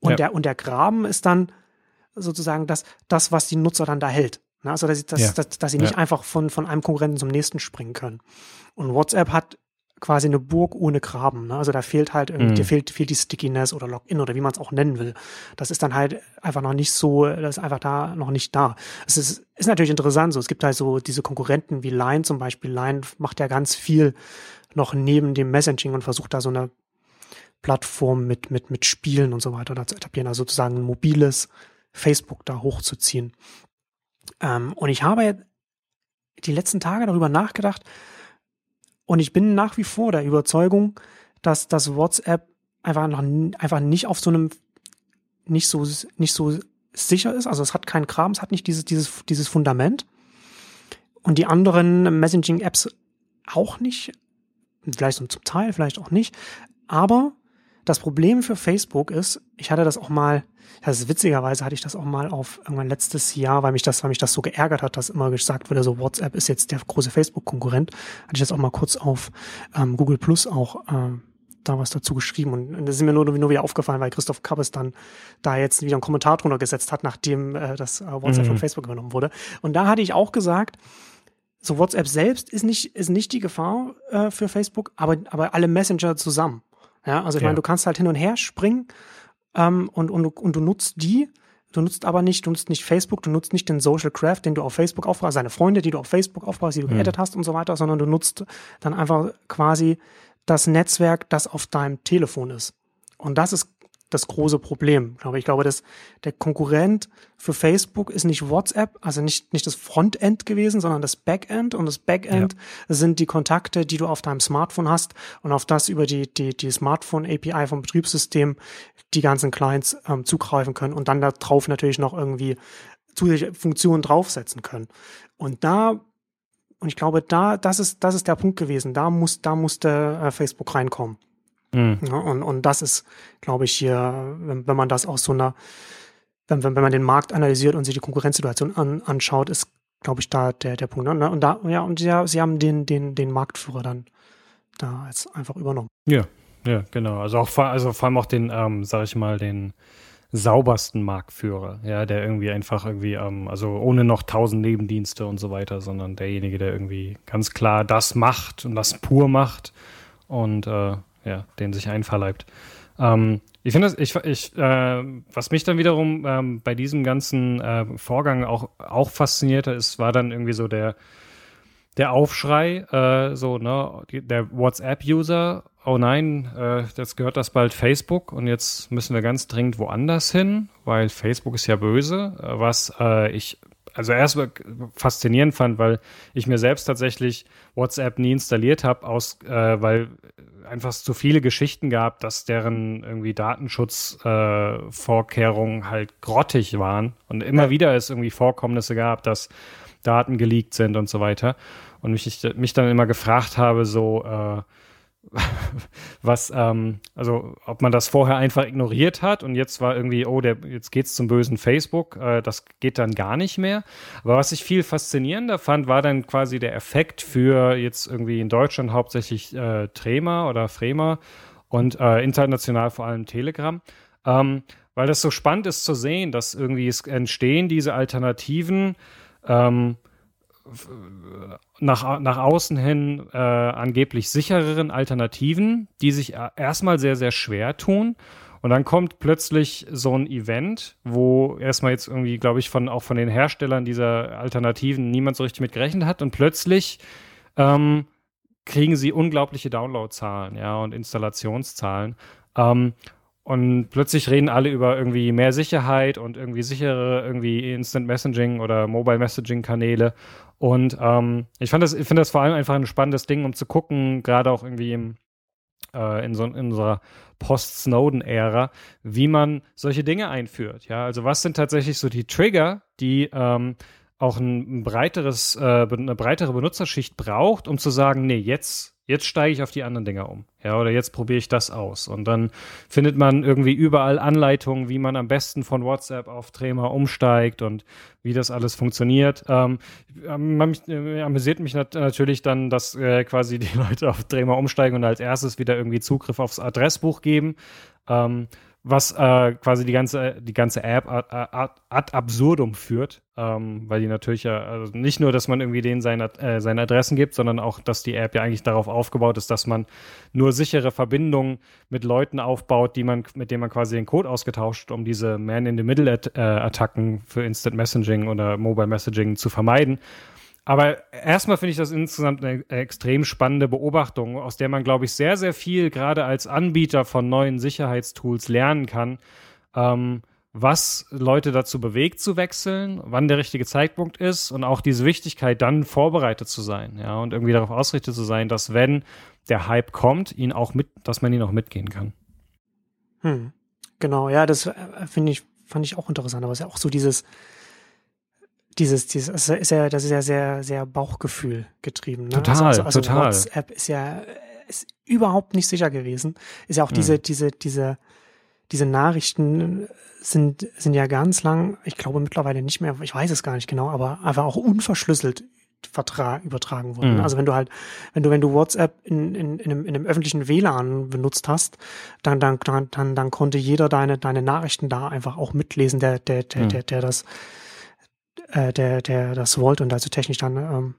und ja. der, und der Graben ist dann sozusagen das, das, was die Nutzer dann da hält. Also, dass, dass, ja. dass, dass sie nicht einfach von, von einem Konkurrenten zum nächsten springen können. Und WhatsApp hat quasi eine Burg ohne Graben. Ne? Also da fehlt halt irgendwie, mhm. fehlt, fehlt die Stickiness oder Login oder wie man es auch nennen will. Das ist dann halt einfach noch nicht so, das ist einfach da noch nicht da. Es ist, ist natürlich interessant so. Es gibt halt so diese Konkurrenten wie Line zum Beispiel. Line macht ja ganz viel noch neben dem Messaging und versucht da so eine Plattform mit, mit, mit Spielen und so weiter da zu etablieren. Also sozusagen ein mobiles Facebook da hochzuziehen. Ähm, und ich habe die letzten Tage darüber nachgedacht, und ich bin nach wie vor der Überzeugung, dass das WhatsApp einfach noch einfach nicht auf so einem nicht so nicht so sicher ist. Also es hat keinen Kram, es hat nicht dieses dieses dieses Fundament. Und die anderen Messaging-Apps auch nicht. Vielleicht zum Teil, vielleicht auch nicht. Aber das Problem für Facebook ist, ich hatte das auch mal, das ist witzigerweise hatte ich das auch mal auf irgendwann letztes Jahr, weil mich das, weil mich das so geärgert hat, dass immer gesagt wurde, so WhatsApp ist jetzt der große Facebook-Konkurrent, hatte ich das auch mal kurz auf ähm, Google Plus auch äh, da was dazu geschrieben und, und das ist mir nur, nur wieder aufgefallen, weil Christoph Kappes dann da jetzt wieder einen Kommentar drunter gesetzt hat, nachdem äh, das äh, WhatsApp mhm. von Facebook übernommen wurde. Und da hatte ich auch gesagt, so WhatsApp selbst ist nicht ist nicht die Gefahr äh, für Facebook, aber aber alle Messenger zusammen. Ja, also ich ja. meine, du kannst halt hin und her springen ähm, und, und, und du nutzt die. Du nutzt aber nicht, du nutzt nicht Facebook, du nutzt nicht den Social Craft, den du auf Facebook aufbaust, seine Freunde, die du auf Facebook aufbaust, die du mhm. geaddet hast und so weiter, sondern du nutzt dann einfach quasi das Netzwerk, das auf deinem Telefon ist. Und das ist das große Problem, ich. Glaube, dass der Konkurrent für Facebook ist nicht WhatsApp, also nicht, nicht das Frontend gewesen, sondern das Backend. Und das Backend ja. sind die Kontakte, die du auf deinem Smartphone hast und auf das über die, die, die Smartphone-API vom Betriebssystem die ganzen Clients ähm, zugreifen können und dann da drauf natürlich noch irgendwie zusätzliche Funktionen draufsetzen können. Und da und ich glaube, da, das ist, das ist der Punkt gewesen. Da muss, da musste äh, Facebook reinkommen. Mhm. Ja, und, und das ist, glaube ich, hier, wenn, wenn man das aus so einer, wenn, wenn, wenn man den Markt analysiert und sich die Konkurrenzsituation an, anschaut, ist, glaube ich, da der, der Punkt. Und da, ja, und ja, sie haben den, den, den Marktführer dann da jetzt einfach übernommen. Ja, ja, genau. Also auch also vor allem auch den, ähm, sag ich mal, den saubersten Marktführer, ja, der irgendwie einfach irgendwie, ähm, also ohne noch tausend Nebendienste und so weiter, sondern derjenige, der irgendwie ganz klar das macht und das pur macht und äh, ja, den sich einverleibt. Ähm, ich finde das, ich, ich, äh, was mich dann wiederum ähm, bei diesem ganzen äh, Vorgang auch, auch faszinierte, ist, war dann irgendwie so der, der Aufschrei, äh, so, ne, der WhatsApp-User, oh nein, äh, jetzt gehört das bald Facebook und jetzt müssen wir ganz dringend woanders hin, weil Facebook ist ja böse, äh, was äh, ich also erst faszinierend fand, weil ich mir selbst tatsächlich WhatsApp nie installiert habe, äh, weil einfach zu viele Geschichten gab, dass deren irgendwie Datenschutzvorkehrungen äh, halt grottig waren und immer ja. wieder es irgendwie Vorkommnisse gab, dass Daten geleakt sind und so weiter. Und mich, mich dann immer gefragt habe, so, äh, was, ähm, also ob man das vorher einfach ignoriert hat und jetzt war irgendwie, oh, der, jetzt geht's zum bösen Facebook, äh, das geht dann gar nicht mehr. Aber was ich viel faszinierender fand, war dann quasi der Effekt für jetzt irgendwie in Deutschland hauptsächlich äh, Trema oder Frema und äh, international vor allem Telegram. Ähm, weil das so spannend ist zu sehen, dass irgendwie es entstehen diese Alternativen, ähm, nach, nach außen hin äh, angeblich sichereren Alternativen, die sich erstmal sehr, sehr schwer tun. Und dann kommt plötzlich so ein Event, wo erstmal jetzt irgendwie, glaube ich, von, auch von den Herstellern dieser Alternativen niemand so richtig mit gerechnet hat. Und plötzlich ähm, kriegen sie unglaubliche Downloadzahlen, ja, und Installationszahlen. Ähm, und plötzlich reden alle über irgendwie mehr Sicherheit und irgendwie sichere irgendwie Instant Messaging oder Mobile Messaging Kanäle. Und ähm, ich fand das, ich finde das vor allem einfach ein spannendes Ding, um zu gucken, gerade auch irgendwie im, äh, in, so, in unserer Post-Snowden-Ära, wie man solche Dinge einführt. Ja, also was sind tatsächlich so die Trigger, die ähm, auch ein, breiteres, äh, eine breitere Benutzerschicht braucht, um zu sagen, nee, jetzt jetzt steige ich auf die anderen Dinger um. Ja, oder jetzt probiere ich das aus. Und dann findet man irgendwie überall Anleitungen, wie man am besten von WhatsApp auf Trema umsteigt und wie das alles funktioniert. Ähm, äh, amüsiert mich nat natürlich dann, dass äh, quasi die Leute auf Trema umsteigen und als erstes wieder irgendwie Zugriff aufs Adressbuch geben. Ähm, was äh, quasi die ganze, die ganze App ad, ad, absurdum führt, ähm, weil die natürlich ja, also nicht nur, dass man irgendwie denen seine, äh, seine Adressen gibt, sondern auch, dass die App ja eigentlich darauf aufgebaut ist, dass man nur sichere Verbindungen mit Leuten aufbaut, die man, mit denen man quasi den Code ausgetauscht, um diese Man-in-the-Middle-Attacken für Instant Messaging oder Mobile Messaging zu vermeiden. Aber erstmal finde ich das insgesamt eine extrem spannende Beobachtung, aus der man, glaube ich, sehr, sehr viel gerade als Anbieter von neuen Sicherheitstools lernen kann, ähm, was Leute dazu bewegt zu wechseln, wann der richtige Zeitpunkt ist und auch diese Wichtigkeit, dann vorbereitet zu sein, ja, und irgendwie darauf ausgerichtet zu sein, dass wenn der Hype kommt, ihn auch mit, dass man ihn auch mitgehen kann. Hm. Genau, ja, das äh, finde ich, fand ich auch interessant, aber es ist ja auch so dieses, dieses, dieses, ist ja, das ist ja sehr, sehr Bauchgefühl getrieben. Ne? Total, also, also, total. WhatsApp ist ja ist überhaupt nicht sicher gewesen. Ist ja auch hm. diese, diese, diese, diese Nachrichten sind, sind ja ganz lang, ich glaube mittlerweile nicht mehr, ich weiß es gar nicht genau, aber einfach auch unverschlüsselt Vertrag übertragen worden. Mhm. Also wenn du halt, wenn du, wenn du WhatsApp in, in, in, einem, in einem öffentlichen WLAN benutzt hast, dann, dann, dann, dann, dann konnte jeder deine, deine Nachrichten da einfach auch mitlesen, der, der, der, mhm. der, der das, äh, der, der das wollte und also technisch dann ähm,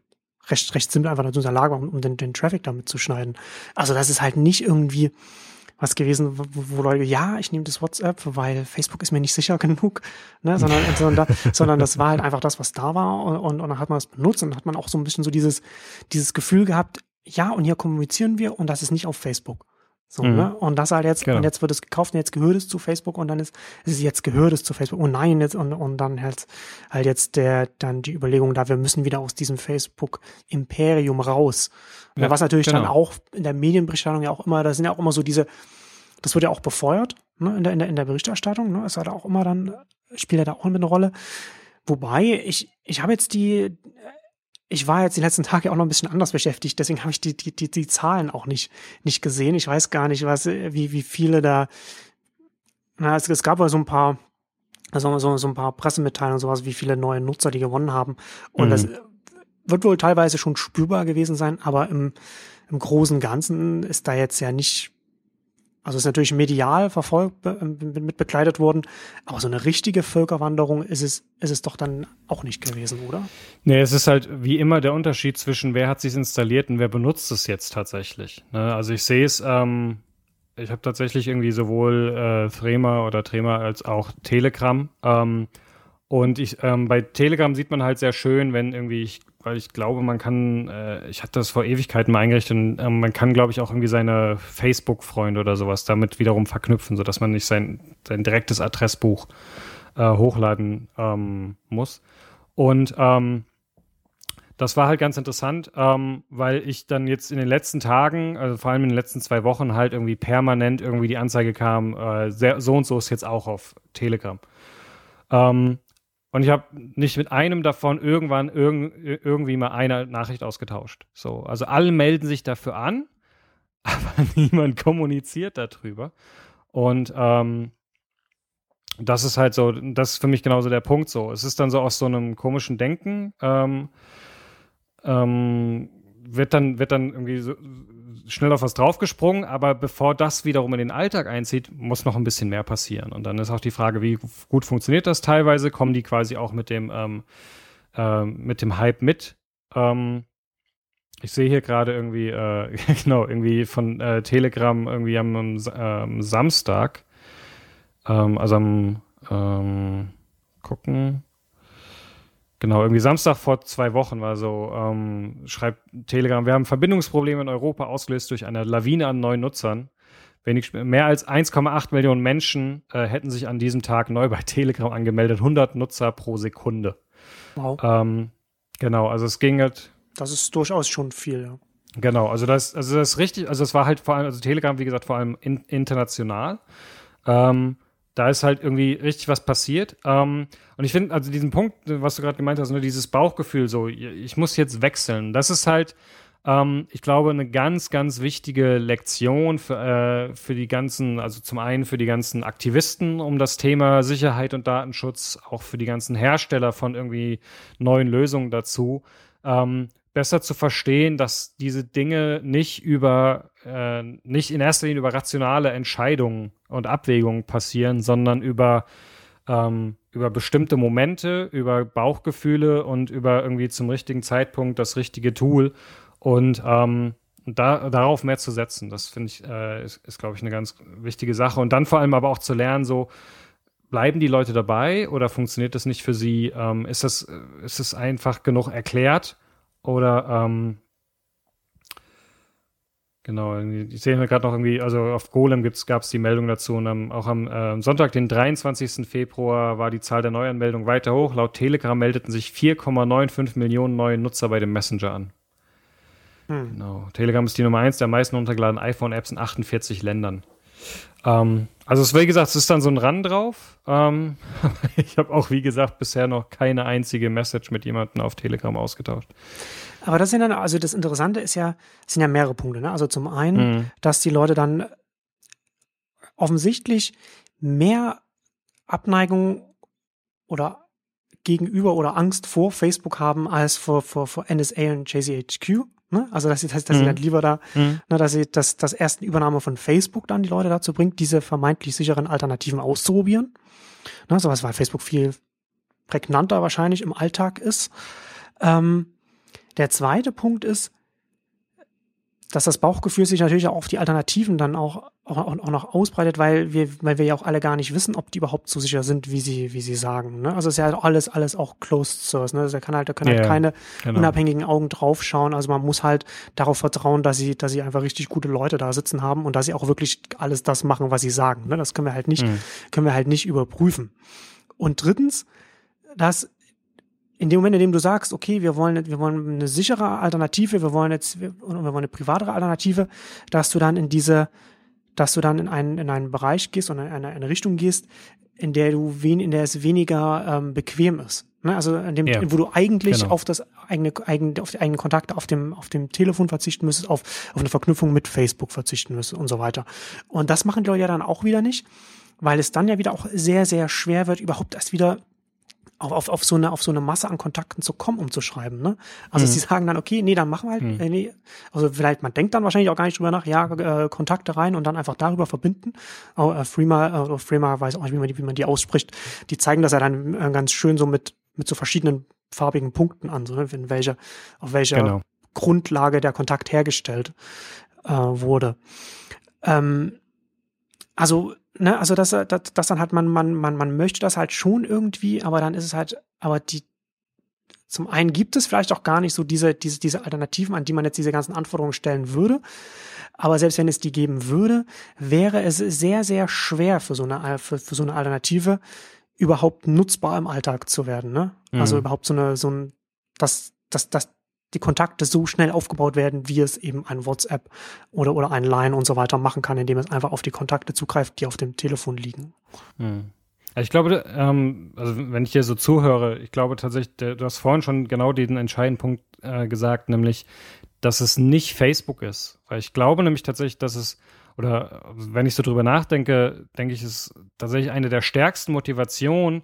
recht, recht simpel einfach dazu in der Lage war, um, um den, den Traffic damit zu schneiden. Also das ist halt nicht irgendwie, was gewesen, wo, wo Leute, ja, ich nehme das WhatsApp, weil Facebook ist mir nicht sicher genug, ne, sondern, sondern, sondern das war halt einfach das, was da war und, und, und dann hat man es benutzt und dann hat man auch so ein bisschen so dieses, dieses Gefühl gehabt, ja, und hier kommunizieren wir und das ist nicht auf Facebook. So, mhm. ne? Und das halt jetzt, genau. und jetzt wird es gekauft und jetzt gehört es zu Facebook und dann ist, ist es jetzt gehört es zu Facebook. Oh nein, jetzt, und, und dann halt, halt jetzt der, dann die Überlegung da, wir müssen wieder aus diesem Facebook-Imperium raus. Ja, was natürlich genau. dann auch in der Medienberichterstattung ja auch immer, da sind ja auch immer so diese, das wird ja auch befeuert, ne, in der, in der, in der Berichterstattung, ne, es hat auch immer dann, spielt ja da auch eine Rolle. Wobei, ich, ich habe jetzt die, ich war jetzt die letzten Tage auch noch ein bisschen anders beschäftigt, deswegen habe ich die, die, die, die Zahlen auch nicht, nicht gesehen. Ich weiß gar nicht, was, wie, wie viele da, na, es, es gab ja so ein paar, also so, so ein paar Pressemitteilungen, sowas, wie viele neue Nutzer die gewonnen haben. Und mhm. das wird wohl teilweise schon spürbar gewesen sein, aber im, im Großen und Ganzen ist da jetzt ja nicht also ist natürlich medial verfolgt, mit begleitet worden, aber so eine richtige Völkerwanderung ist es, ist es doch dann auch nicht gewesen, oder? Nee, es ist halt wie immer der Unterschied zwischen wer hat sich installiert und wer benutzt es jetzt tatsächlich. Ne? Also ich sehe es, ähm, ich habe tatsächlich irgendwie sowohl äh, Threema oder Trema als auch Telegram. Ähm, und ich, ähm, bei Telegram sieht man halt sehr schön, wenn irgendwie ich weil ich glaube, man kann, äh, ich hatte das vor Ewigkeiten mal eingerichtet, und, äh, man kann, glaube ich, auch irgendwie seine Facebook-Freunde oder sowas damit wiederum verknüpfen, sodass man nicht sein, sein direktes Adressbuch äh, hochladen ähm, muss. Und ähm, das war halt ganz interessant, ähm, weil ich dann jetzt in den letzten Tagen, also vor allem in den letzten zwei Wochen, halt irgendwie permanent irgendwie die Anzeige kam, äh, sehr, so und so ist jetzt auch auf Telegram. Ähm, und ich habe nicht mit einem davon irgendwann irg irgendwie mal eine Nachricht ausgetauscht. So, also alle melden sich dafür an, aber niemand kommuniziert darüber. Und ähm, das ist halt so, das ist für mich genauso der Punkt so. Es ist dann so aus so einem komischen Denken, ähm, ähm, wird dann, wird dann irgendwie so, schnell auf was draufgesprungen, aber bevor das wiederum in den Alltag einzieht, muss noch ein bisschen mehr passieren. Und dann ist auch die Frage, wie gut funktioniert das teilweise? Kommen die quasi auch mit dem, ähm, äh, mit dem Hype mit? Ähm, ich sehe hier gerade irgendwie, äh, genau, irgendwie von äh, Telegram irgendwie am, ähm, Samstag, ähm, also am ähm, gucken, Genau, irgendwie Samstag vor zwei Wochen war so, ähm, schreibt Telegram, wir haben Verbindungsprobleme in Europa ausgelöst durch eine Lawine an neuen Nutzern. Wenig, mehr als 1,8 Millionen Menschen äh, hätten sich an diesem Tag neu bei Telegram angemeldet, 100 Nutzer pro Sekunde. Wow. Ähm, genau, also es ging halt. Das ist durchaus schon viel, ja. Genau, also das, also das ist richtig, also es war halt vor allem, also Telegram, wie gesagt, vor allem in, international. Ähm, da ist halt irgendwie richtig was passiert. Ähm, und ich finde, also diesen Punkt, was du gerade gemeint hast, nur dieses Bauchgefühl, so, ich muss jetzt wechseln, das ist halt, ähm, ich glaube, eine ganz, ganz wichtige Lektion für, äh, für die ganzen, also zum einen für die ganzen Aktivisten um das Thema Sicherheit und Datenschutz, auch für die ganzen Hersteller von irgendwie neuen Lösungen dazu. Ähm, besser zu verstehen, dass diese Dinge nicht über, äh, nicht in erster Linie über rationale Entscheidungen und Abwägungen passieren, sondern über, ähm, über bestimmte Momente, über Bauchgefühle und über irgendwie zum richtigen Zeitpunkt das richtige Tool und ähm, da, darauf mehr zu setzen. Das finde ich, äh, ist, ist glaube ich, eine ganz wichtige Sache. Und dann vor allem aber auch zu lernen, so, bleiben die Leute dabei oder funktioniert das nicht für sie? Ähm, ist, das, ist das einfach genug erklärt? Oder ähm, genau, ich sehe gerade noch irgendwie, also auf Golem gab es die Meldung dazu und am, auch am äh, Sonntag, den 23. Februar, war die Zahl der Neuanmeldungen weiter hoch. Laut Telegram meldeten sich 4,95 Millionen neue Nutzer bei dem Messenger an. Hm. Genau. Telegram ist die Nummer 1 der meisten runtergeladenen iPhone-Apps in 48 Ländern. Ähm, also es, wie gesagt, es ist dann so ein Run drauf. Ähm, ich habe auch, wie gesagt, bisher noch keine einzige Message mit jemandem auf Telegram ausgetauscht. Aber das sind dann, also das Interessante ist ja, es sind ja mehrere Punkte. Ne? Also zum einen, mhm. dass die Leute dann offensichtlich mehr Abneigung oder gegenüber oder Angst vor Facebook haben als vor, vor, vor NSA und JCHQ. Ne? Also dass sie, dass, dass mhm. sie dann lieber da, mhm. ne, dass sie das, das erste Übernahme von Facebook dann die Leute dazu bringt, diese vermeintlich sicheren Alternativen auszuprobieren. Ne? Sowas, weil Facebook viel prägnanter wahrscheinlich im Alltag ist. Ähm, der zweite Punkt ist, dass das Bauchgefühl sich natürlich auch auf die Alternativen dann auch, auch, auch noch ausbreitet, weil wir, weil wir ja auch alle gar nicht wissen, ob die überhaupt so sicher sind, wie sie, wie sie sagen. Ne? Also es ist ja alles, alles auch closed source. Ne? Also da kann halt, da können halt keine genau. unabhängigen Augen draufschauen. Also man muss halt darauf vertrauen, dass sie, dass sie einfach richtig gute Leute da sitzen haben und dass sie auch wirklich alles das machen, was sie sagen. Ne? Das können wir halt nicht, mhm. können wir halt nicht überprüfen. Und drittens, dass in dem Moment, in dem du sagst, okay, wir wollen, wir wollen eine sichere Alternative, wir wollen jetzt, wir, wir wollen eine privatere Alternative, dass du dann in diese, dass du dann in einen, in einen Bereich gehst und in eine, eine Richtung gehst, in der du wen, in der es weniger ähm, bequem ist. Ne? Also in dem, ja, wo du eigentlich genau. auf das eigene, eigene, auf die eigenen Kontakte auf dem, auf dem Telefon verzichten müsstest, auf, auf eine Verknüpfung mit Facebook verzichten müsstest und so weiter. Und das machen die Leute ja dann auch wieder nicht, weil es dann ja wieder auch sehr, sehr schwer wird, überhaupt erst wieder auf, auf, auf, so eine, auf so eine Masse an Kontakten zu kommen, um zu schreiben. Ne? Also mhm. sie sagen dann, okay, nee, dann machen wir halt, mhm. äh, nee. also vielleicht, man denkt dann wahrscheinlich auch gar nicht drüber nach, ja, äh, Kontakte rein und dann einfach darüber verbinden. Oh, äh, Freema, äh, Freema weiß auch nicht, wie man, die, wie man die ausspricht. Die zeigen das ja dann äh, ganz schön so mit, mit so verschiedenen farbigen Punkten an, so, ne? in welche, auf welcher genau. Grundlage der Kontakt hergestellt äh, wurde. Ähm, also ne, also das, das, das dann hat man, man, man, man möchte das halt schon irgendwie, aber dann ist es halt, aber die, zum einen gibt es vielleicht auch gar nicht so diese, diese, diese Alternativen, an die man jetzt diese ganzen Anforderungen stellen würde. Aber selbst wenn es die geben würde, wäre es sehr, sehr schwer für so eine, für, für so eine Alternative überhaupt nutzbar im Alltag zu werden, ne? Also mhm. Also überhaupt so eine, so ein, dass, dass, dass die Kontakte so schnell aufgebaut werden, wie es eben ein WhatsApp oder, oder ein Line und so weiter machen kann, indem es einfach auf die Kontakte zugreift, die auf dem Telefon liegen. Hm. Ich glaube, ähm, also wenn ich dir so zuhöre, ich glaube tatsächlich, du hast vorhin schon genau den entscheidenden Punkt äh, gesagt, nämlich, dass es nicht Facebook ist. Weil ich glaube nämlich tatsächlich, dass es, oder wenn ich so drüber nachdenke, denke ich, ist tatsächlich eine der stärksten Motivationen,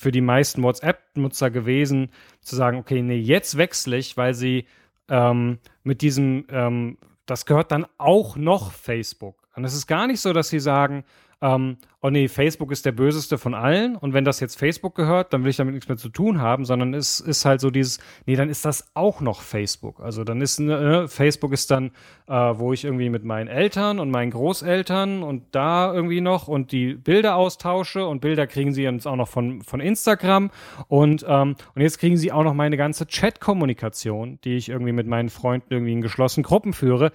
für die meisten WhatsApp-Nutzer gewesen, zu sagen, okay, nee, jetzt wechsle ich, weil sie ähm, mit diesem, ähm, das gehört dann auch noch Facebook. Und es ist gar nicht so, dass sie sagen, ähm, oh nee, Facebook ist der böseste von allen und wenn das jetzt Facebook gehört, dann will ich damit nichts mehr zu tun haben, sondern es ist halt so dieses, nee, dann ist das auch noch Facebook. Also dann ist, ne, Facebook ist dann, äh, wo ich irgendwie mit meinen Eltern und meinen Großeltern und da irgendwie noch und die Bilder austausche und Bilder kriegen sie jetzt auch noch von, von Instagram und, ähm, und jetzt kriegen sie auch noch meine ganze Chat-Kommunikation, die ich irgendwie mit meinen Freunden irgendwie in geschlossenen Gruppen führe.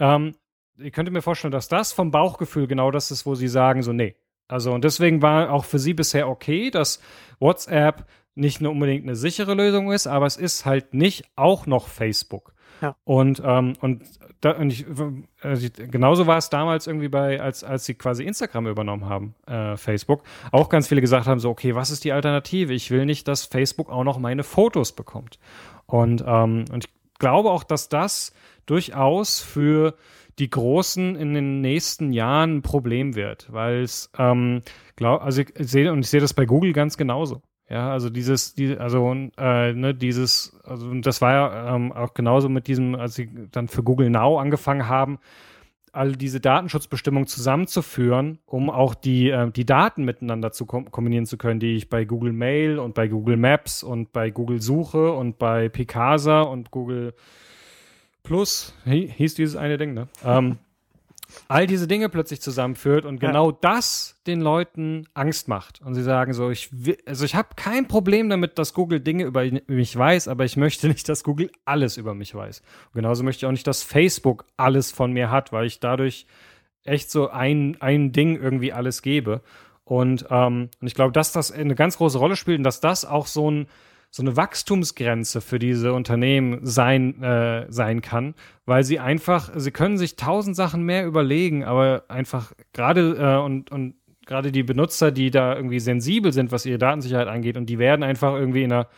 Ähm, ich könnte mir vorstellen, dass das vom Bauchgefühl genau das ist, wo sie sagen, so, nee. Also, und deswegen war auch für sie bisher okay, dass WhatsApp nicht nur unbedingt eine sichere Lösung ist, aber es ist halt nicht auch noch Facebook. Ja. Und, ähm, und, da, und ich, also genauso war es damals irgendwie bei, als, als sie quasi Instagram übernommen haben, äh, Facebook. Auch ganz viele gesagt haben: so, okay, was ist die Alternative? Ich will nicht, dass Facebook auch noch meine Fotos bekommt. Und, ähm, und ich glaube auch, dass das durchaus für die Großen in den nächsten Jahren ein Problem wird, weil es, ähm, glaub, also ich sehe und ich sehe das bei Google ganz genauso. Ja, also dieses, die, also äh, ne, dieses, also das war ja ähm, auch genauso mit diesem, als sie dann für Google Now angefangen haben, all diese Datenschutzbestimmungen zusammenzuführen, um auch die, äh, die Daten miteinander zu kom kombinieren zu können, die ich bei Google Mail und bei Google Maps und bei Google Suche und bei Picasa und Google Plus, hieß dieses eine Ding, ne? Ähm, all diese Dinge plötzlich zusammenführt und genau ja. das den Leuten Angst macht. Und sie sagen so, ich will, also ich habe kein Problem damit, dass Google Dinge über mich weiß, aber ich möchte nicht, dass Google alles über mich weiß. Und genauso möchte ich auch nicht, dass Facebook alles von mir hat, weil ich dadurch echt so ein, ein Ding irgendwie alles gebe. Und, ähm, und ich glaube, dass das eine ganz große Rolle spielt und dass das auch so ein so eine Wachstumsgrenze für diese Unternehmen sein, äh, sein kann, weil sie einfach, sie können sich tausend Sachen mehr überlegen, aber einfach gerade äh, und, und gerade die Benutzer, die da irgendwie sensibel sind, was ihre Datensicherheit angeht, und die werden einfach irgendwie in der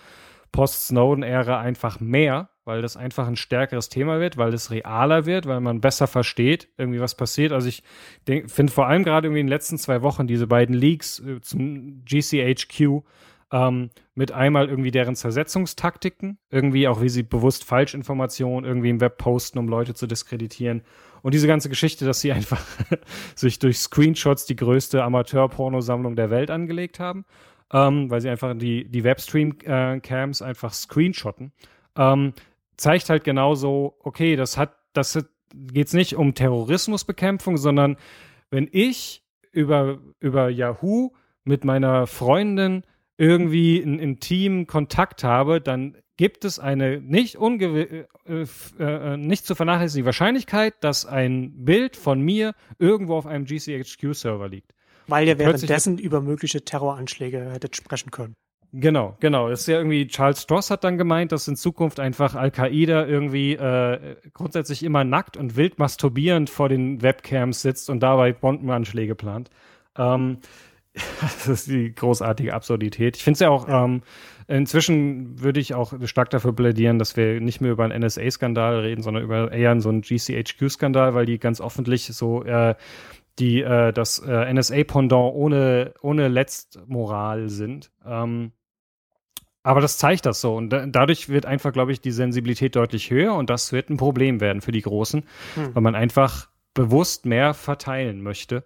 Post-Snowden-Ära einfach mehr, weil das einfach ein stärkeres Thema wird, weil es realer wird, weil man besser versteht, irgendwie was passiert. Also ich finde vor allem gerade irgendwie in den letzten zwei Wochen diese beiden Leaks äh, zum GCHQ ähm, mit einmal irgendwie deren Zersetzungstaktiken, irgendwie auch wie sie bewusst Falschinformationen irgendwie im Web posten, um Leute zu diskreditieren. Und diese ganze Geschichte, dass sie einfach sich durch Screenshots die größte Amateur-Pornosammlung der Welt angelegt haben, ähm, weil sie einfach die, die Webstream-Cams einfach screenshotten, ähm, zeigt halt genauso, okay, das hat, das geht es nicht um Terrorismusbekämpfung, sondern wenn ich über, über Yahoo mit meiner Freundin irgendwie einen intimen Kontakt habe, dann gibt es eine nicht, ungew äh, äh, nicht zu vernachlässigende Wahrscheinlichkeit, dass ein Bild von mir irgendwo auf einem GCHQ-Server liegt. Weil ihr währenddessen über mögliche Terroranschläge hättet sprechen können. Genau, genau. Das ist ja irgendwie, Charles Stross hat dann gemeint, dass in Zukunft einfach Al-Qaida irgendwie äh, grundsätzlich immer nackt und wild masturbierend vor den Webcams sitzt und dabei Bombenanschläge plant. Ähm, das ist die großartige Absurdität. Ich finde es ja auch. Ähm, inzwischen würde ich auch stark dafür plädieren, dass wir nicht mehr über einen NSA-Skandal reden, sondern über eher so einen GCHQ-Skandal, weil die ganz offentlich so äh, die äh, das äh, NSA-Pendant ohne, ohne Letztmoral sind. Ähm, aber das zeigt das so. Und da, dadurch wird einfach, glaube ich, die Sensibilität deutlich höher und das wird ein Problem werden für die Großen, hm. weil man einfach bewusst mehr verteilen möchte.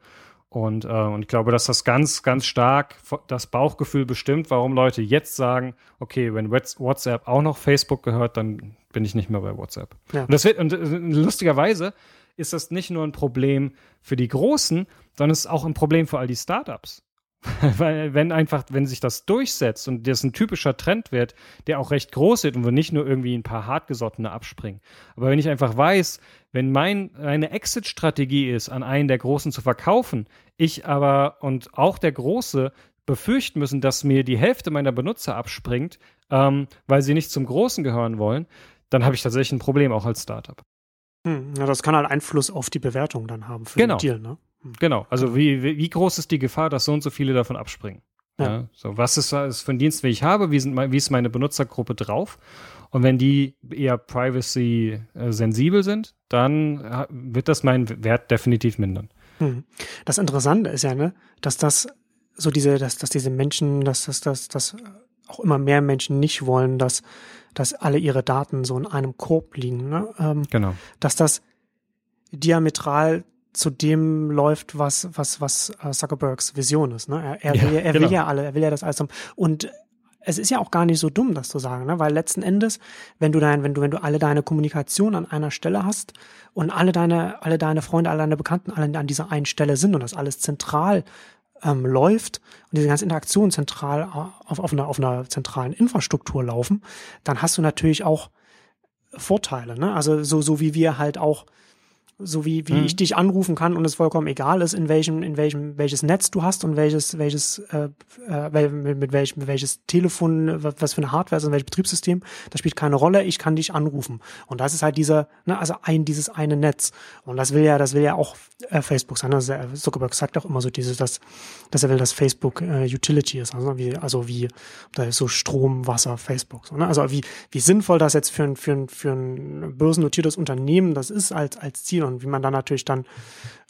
Und, äh, und ich glaube, dass das ganz, ganz stark das Bauchgefühl bestimmt, warum Leute jetzt sagen, okay, wenn WhatsApp auch noch Facebook gehört, dann bin ich nicht mehr bei WhatsApp. Ja. Und das wird, und äh, lustigerweise ist das nicht nur ein Problem für die Großen, sondern es ist auch ein Problem für all die Startups. Weil, wenn einfach, wenn sich das durchsetzt und das ein typischer Trend wird, der auch recht groß wird und wo nicht nur irgendwie ein paar Hartgesottene abspringen. Aber wenn ich einfach weiß, wenn mein, meine Exit-Strategie ist, an einen der Großen zu verkaufen, ich aber und auch der Große befürchten müssen, dass mir die Hälfte meiner Benutzer abspringt, ähm, weil sie nicht zum Großen gehören wollen, dann habe ich tatsächlich ein Problem auch als Startup. Hm, ja, das kann halt Einfluss auf die Bewertung dann haben für genau. den Deal, ne? Genau, also wie, wie groß ist die Gefahr, dass so und so viele davon abspringen? Ja. ja so, was ist das für ein Dienst, den ich habe? Wie, sind, wie ist meine Benutzergruppe drauf? Und wenn die eher privacy-sensibel sind, dann wird das meinen Wert definitiv mindern. Hm. Das Interessante ist ja, ne, dass das so diese, dass, dass diese Menschen, dass, dass, dass, dass auch immer mehr Menschen nicht wollen, dass, dass alle ihre Daten so in einem Korb liegen. Ne? Ähm, genau. Dass das diametral zu dem läuft, was, was, was äh, Zuckerbergs Vision ist. Ne? Er, er, ja, will, er genau. will ja alle, er will ja das alles haben. Und es ist ja auch gar nicht so dumm, das zu sagen, ne? weil letzten Endes, wenn du dein, wenn du, wenn du alle deine Kommunikation an einer Stelle hast und alle deine, alle deine Freunde, alle deine Bekannten alle an dieser einen Stelle sind und das alles zentral ähm, läuft und diese ganze Interaktion zentral äh, auf, auf, einer, auf einer zentralen Infrastruktur laufen, dann hast du natürlich auch Vorteile. Ne? Also so, so wie wir halt auch so wie, wie mhm. ich dich anrufen kann und es vollkommen egal ist, in welchem, in welchem, welches Netz du hast und welches, welches, äh, äh, mit, mit, welchem, mit welches Telefon, was für eine Hardware ist und welches Betriebssystem, das spielt keine Rolle, ich kann dich anrufen. Und das ist halt dieser, ne, also ein, dieses eine Netz. Und das will ja, das will ja auch äh, Facebook sein. Also Zuckerberg sagt auch immer so dieses, dass, dass er will, dass Facebook äh, Utility ist. Also wie, also wie, da ist so Strom, Wasser, Facebook. So, ne? Also wie, wie sinnvoll das jetzt für ein, für ein, für ein börsennotiertes Unternehmen das ist als, als Ziel und wie man dann natürlich dann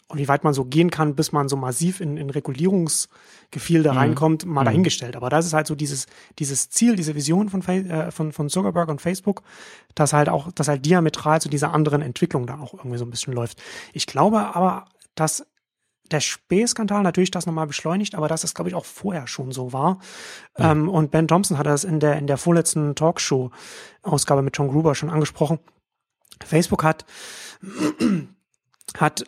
und wie weit man so gehen kann, bis man so massiv in, in Regulierungsgefilde mhm. reinkommt, mal mhm. dahingestellt. Aber das ist halt so dieses, dieses Ziel, diese Vision von, äh, von, von Zuckerberg und Facebook, dass halt auch, dass halt diametral zu dieser anderen Entwicklung da auch irgendwie so ein bisschen läuft. Ich glaube aber, dass der Spähskandal natürlich das nochmal beschleunigt, aber dass es, glaube ich, auch vorher schon so war. Ja. Ähm, und Ben Thompson hat das in der, in der vorletzten Talkshow-Ausgabe mit John Gruber schon angesprochen. Facebook hat hat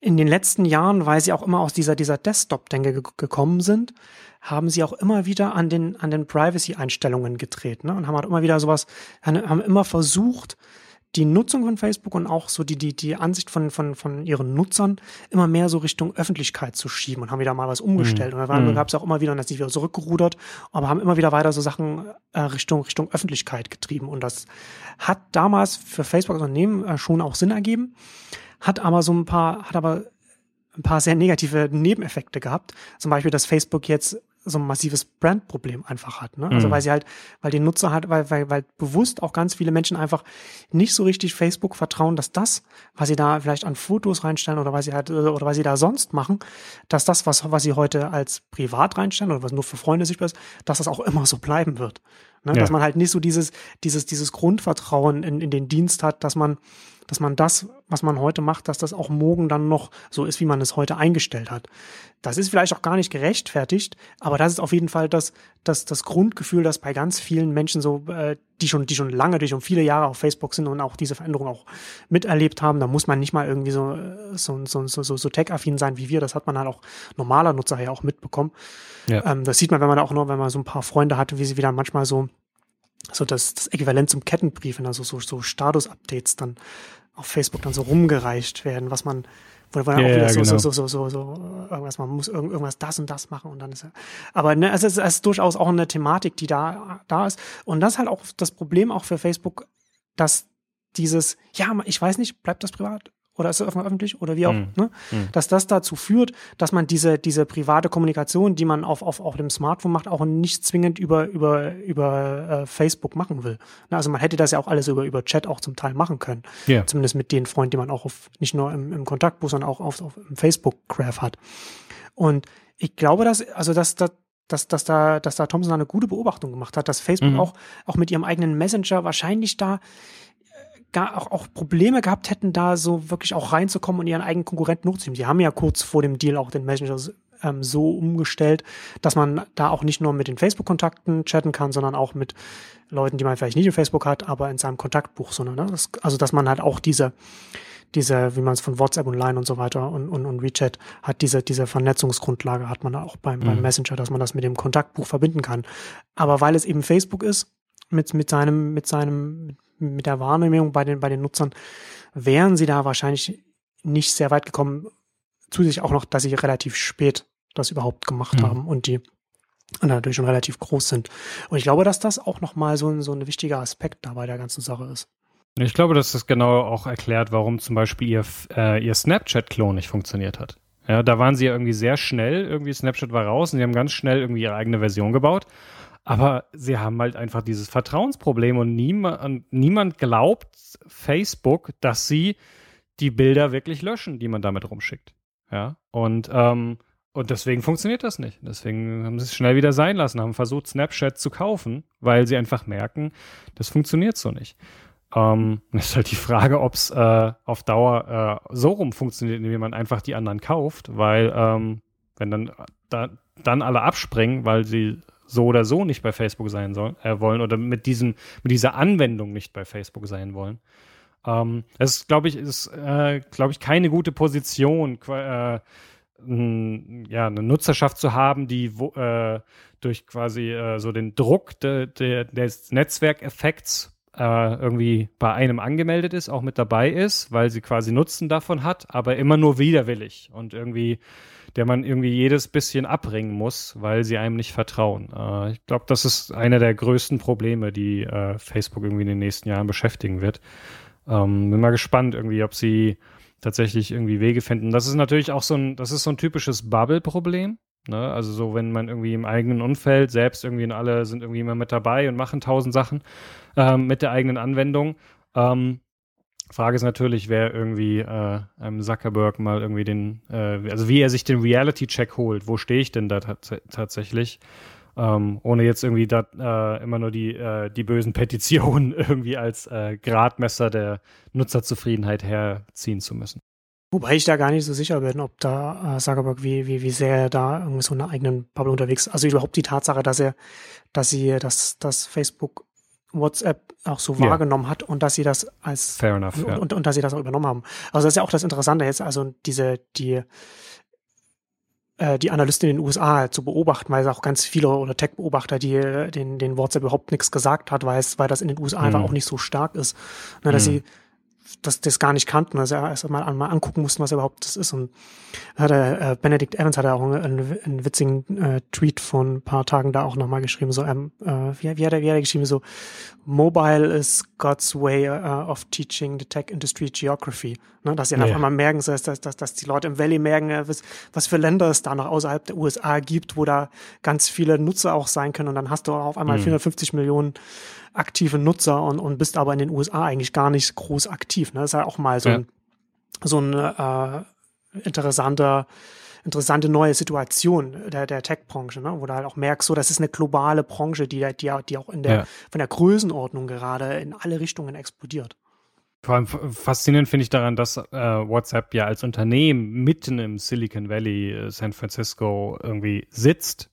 in den letzten Jahren, weil sie auch immer aus dieser, dieser Desktop-Denke ge gekommen sind, haben sie auch immer wieder an den, an den Privacy-Einstellungen gedreht, ne? Und haben halt immer wieder sowas, haben immer versucht, die Nutzung von Facebook und auch so die, die, die Ansicht von, von, von ihren Nutzern immer mehr so Richtung Öffentlichkeit zu schieben und haben wieder mal was umgestellt. Mhm. Und dann mhm. gab es auch immer wieder, und das ist wieder zurückgerudert, aber haben immer wieder weiter so Sachen äh, Richtung, Richtung Öffentlichkeit getrieben. Und das hat damals für Facebook als Unternehmen äh, schon auch Sinn ergeben, hat aber so ein paar, hat aber ein paar sehr negative Nebeneffekte gehabt. Zum Beispiel, dass Facebook jetzt so ein massives Brandproblem einfach hat. Ne? Also mhm. weil sie halt, weil die Nutzer halt, weil, weil, weil bewusst auch ganz viele Menschen einfach nicht so richtig Facebook vertrauen, dass das, was sie da vielleicht an Fotos reinstellen oder was sie halt, oder was sie da sonst machen, dass das, was, was sie heute als privat reinstellen oder was nur für Freunde sichtbar ist, dass das auch immer so bleiben wird. Ne? Ja. Dass man halt nicht so dieses, dieses, dieses Grundvertrauen in, in den Dienst hat, dass man dass man das, was man heute macht, dass das auch morgen dann noch so ist, wie man es heute eingestellt hat. Das ist vielleicht auch gar nicht gerechtfertigt, aber das ist auf jeden Fall das, das, das Grundgefühl, das bei ganz vielen Menschen so, äh, die schon, die schon lange, die schon viele Jahre auf Facebook sind und auch diese Veränderung auch miterlebt haben, da muss man nicht mal irgendwie so, äh, so, so, so, so, tech-affin sein wie wir. Das hat man halt auch normaler Nutzer ja auch mitbekommen. Ja. Ähm, das sieht man, wenn man auch noch, wenn man so ein paar Freunde hatte, wie sie wieder manchmal so so das, das Äquivalent zum Kettenbrief, wenn also so, so Status-Updates dann auf Facebook dann so rumgereicht werden, was man, wo man ja, auch wieder so, genau. so, so, so, so, irgendwas, man muss irgendwas das und das machen und dann ist ja, aber ne, es ist, es ist durchaus auch eine Thematik, die da, da ist und das ist halt auch das Problem auch für Facebook, dass dieses, ja, ich weiß nicht, bleibt das privat? Oder ist es öffentlich oder wie auch, mm. ne? Mm. dass das dazu führt, dass man diese, diese private Kommunikation, die man auf, auf, auf dem Smartphone macht, auch nicht zwingend über, über, über äh, Facebook machen will. Ne? Also man hätte das ja auch alles über, über Chat auch zum Teil machen können. Yeah. Zumindest mit den Freunden, die man auch auf, nicht nur im, im Kontaktbuch, sondern auch auf, auf im Facebook-Graph hat. Und ich glaube, dass, also dass, dass dass, dass, da, dass da Thompson eine gute Beobachtung gemacht hat, dass Facebook mhm. auch, auch mit ihrem eigenen Messenger wahrscheinlich da gar auch, auch Probleme gehabt hätten, da so wirklich auch reinzukommen und ihren eigenen Konkurrenten hochzunehmen. Sie haben ja kurz vor dem Deal auch den Messenger ähm, so umgestellt, dass man da auch nicht nur mit den Facebook-Kontakten chatten kann, sondern auch mit Leuten, die man vielleicht nicht in Facebook hat, aber in seinem Kontaktbuch, sondern ne? das, also dass man halt auch diese diese, wie man es von WhatsApp und Line und so weiter und, und, und WeChat hat, diese, diese Vernetzungsgrundlage hat man auch beim, mhm. beim Messenger, dass man das mit dem Kontaktbuch verbinden kann. Aber weil es eben Facebook ist, mit, mit seinem, mit seinem, mit der Wahrnehmung bei den, bei den Nutzern wären sie da wahrscheinlich nicht sehr weit gekommen. Zusätzlich auch noch, dass sie relativ spät das überhaupt gemacht mhm. haben und die und natürlich schon relativ groß sind. Und ich glaube, dass das auch nochmal so ein, so ein wichtiger Aspekt da bei der ganzen Sache ist. Ich glaube, dass das genau auch erklärt, warum zum Beispiel ihr, äh, ihr Snapchat-Klon nicht funktioniert hat. Ja, da waren sie ja irgendwie sehr schnell, irgendwie Snapchat war raus und sie haben ganz schnell irgendwie ihre eigene Version gebaut. Aber sie haben halt einfach dieses Vertrauensproblem und niemand, niemand glaubt Facebook, dass sie die Bilder wirklich löschen, die man damit rumschickt. Ja, und, ähm, und deswegen funktioniert das nicht. Deswegen haben sie es schnell wieder sein lassen, haben versucht, Snapchat zu kaufen, weil sie einfach merken, das funktioniert so nicht. Ähm, ist halt die Frage, ob es äh, auf Dauer äh, so rum funktioniert, indem man einfach die anderen kauft, weil ähm, wenn dann, da, dann alle abspringen, weil sie so oder so nicht bei Facebook sein sollen, äh, wollen oder mit diesem, mit dieser Anwendung nicht bei Facebook sein wollen. Ähm, das glaube ich, ist, äh, glaube ich, keine gute Position, äh, ja, eine Nutzerschaft zu haben, die wo, äh, durch quasi äh, so den Druck de, de, des Netzwerkeffekts äh, irgendwie bei einem angemeldet ist, auch mit dabei ist, weil sie quasi Nutzen davon hat, aber immer nur widerwillig und irgendwie der man irgendwie jedes bisschen abbringen muss, weil sie einem nicht vertrauen. Äh, ich glaube, das ist einer der größten Probleme, die äh, Facebook irgendwie in den nächsten Jahren beschäftigen wird. Ähm, bin mal gespannt irgendwie, ob sie tatsächlich irgendwie Wege finden. Das ist natürlich auch so ein, das ist so ein typisches Bubble-Problem. Ne? Also so, wenn man irgendwie im eigenen Umfeld selbst irgendwie und alle sind irgendwie immer mit dabei und machen tausend Sachen ähm, mit der eigenen Anwendung. Ähm, Frage ist natürlich, wer irgendwie äh, einem Zuckerberg mal irgendwie den, äh, also wie er sich den Reality-Check holt. Wo stehe ich denn da tatsächlich? Ähm, ohne jetzt irgendwie da, äh, immer nur die, äh, die bösen Petitionen irgendwie als äh, Gradmesser der Nutzerzufriedenheit herziehen zu müssen. Wobei ich da gar nicht so sicher bin, ob da äh, Zuckerberg, wie, wie, wie sehr er da irgendwie so eine eigenen Bubble unterwegs ist. Also überhaupt die Tatsache, dass er, dass sie, dass, dass Facebook WhatsApp auch so ja. wahrgenommen hat und dass sie das als Fair enough, und, ja. und, und, dass sie das auch übernommen haben. Also das ist ja auch das Interessante jetzt, also diese, die, äh, die Analysten in den USA zu beobachten, weil es auch ganz viele oder Tech-Beobachter, die den, den WhatsApp überhaupt nichts gesagt hat, weil es, weil das in den USA mhm. einfach auch nicht so stark ist. Ne, dass mhm. sie das, das gar nicht kannten, also erst mal, mal angucken mussten, was überhaupt das ist. Und hat er, äh, Benedict Evans hat er auch einen, einen witzigen äh, Tweet von ein paar Tagen da auch nochmal geschrieben, so, ähm, äh, wie, wie, hat er, wie hat er geschrieben, so, Mobile is God's way uh, of teaching the tech industry geography. Ne, dass sie dann ja. auf einmal merken, dass, dass, dass, dass die Leute im Valley merken, äh, was, was für Länder es da noch außerhalb der USA gibt, wo da ganz viele Nutzer auch sein können. Und dann hast du auf einmal mhm. 450 Millionen aktive Nutzer und, und bist aber in den USA eigentlich gar nicht groß aktiv. Ne? Das ist ja auch mal so ja. ein, so ein äh, interessanter interessante neue Situation der, der Tech-Branche, ne? wo du halt auch merkst, so, das ist eine globale Branche, die, die, die auch in der, ja. von der Größenordnung gerade in alle Richtungen explodiert. Vor allem faszinierend finde ich daran, dass äh, WhatsApp ja als Unternehmen mitten im Silicon Valley, äh, San Francisco irgendwie sitzt,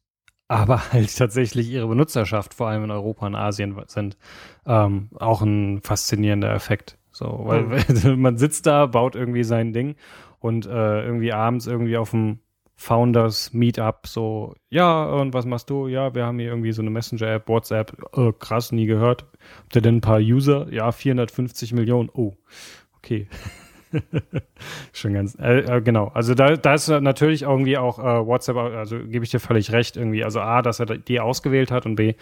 aber halt tatsächlich ihre Benutzerschaft vor allem in Europa und Asien sind. Ähm, auch ein faszinierender Effekt. So, weil mhm. man sitzt da, baut irgendwie sein Ding und äh, irgendwie abends irgendwie auf dem Founders Meetup so, ja, und was machst du? Ja, wir haben hier irgendwie so eine Messenger-App, WhatsApp, oh, krass, nie gehört. Habt ihr denn ein paar User? Ja, 450 Millionen. Oh, okay. Schon ganz, äh, äh, genau. Also da, da ist natürlich irgendwie auch äh, WhatsApp, also gebe ich dir völlig recht irgendwie. Also A, dass er die ausgewählt hat und B,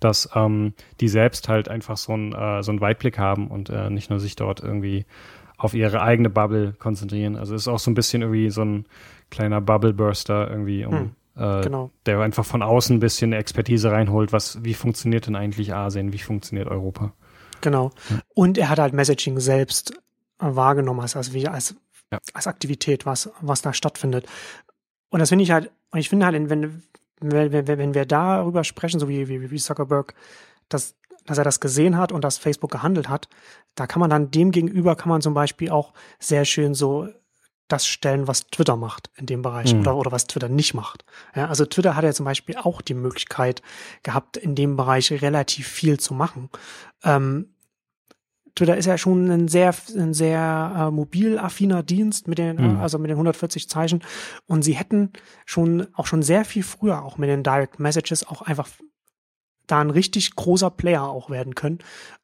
dass ähm, die selbst halt einfach so, ein, äh, so einen Weitblick haben und äh, nicht nur sich dort irgendwie auf ihre eigene Bubble konzentrieren. Also ist auch so ein bisschen irgendwie so ein kleiner Bubble-Burster irgendwie, um, hm, genau. der einfach von außen ein bisschen Expertise reinholt, was, wie funktioniert denn eigentlich Asien, wie funktioniert Europa. Genau. Und er hat halt Messaging selbst wahrgenommen als, als, als, ja. als Aktivität, was, was da stattfindet. Und das finde ich halt, und ich finde halt, wenn, wenn, wenn, wenn wir darüber sprechen, so wie, wie, wie Zuckerberg, dass, dass er das gesehen hat und dass Facebook gehandelt hat, da kann man dann dem gegenüber kann man zum Beispiel auch sehr schön so das stellen, was Twitter macht in dem Bereich mhm. oder, oder was Twitter nicht macht. Ja, also Twitter hat ja zum Beispiel auch die Möglichkeit gehabt, in dem Bereich relativ viel zu machen. Ähm, Twitter ist ja schon ein sehr, ein sehr äh, mobil affiner Dienst mit den, mhm. also mit den 140 Zeichen. Und sie hätten schon, auch schon sehr viel früher, auch mit den Direct Messages, auch einfach da ein richtig großer Player auch werden können.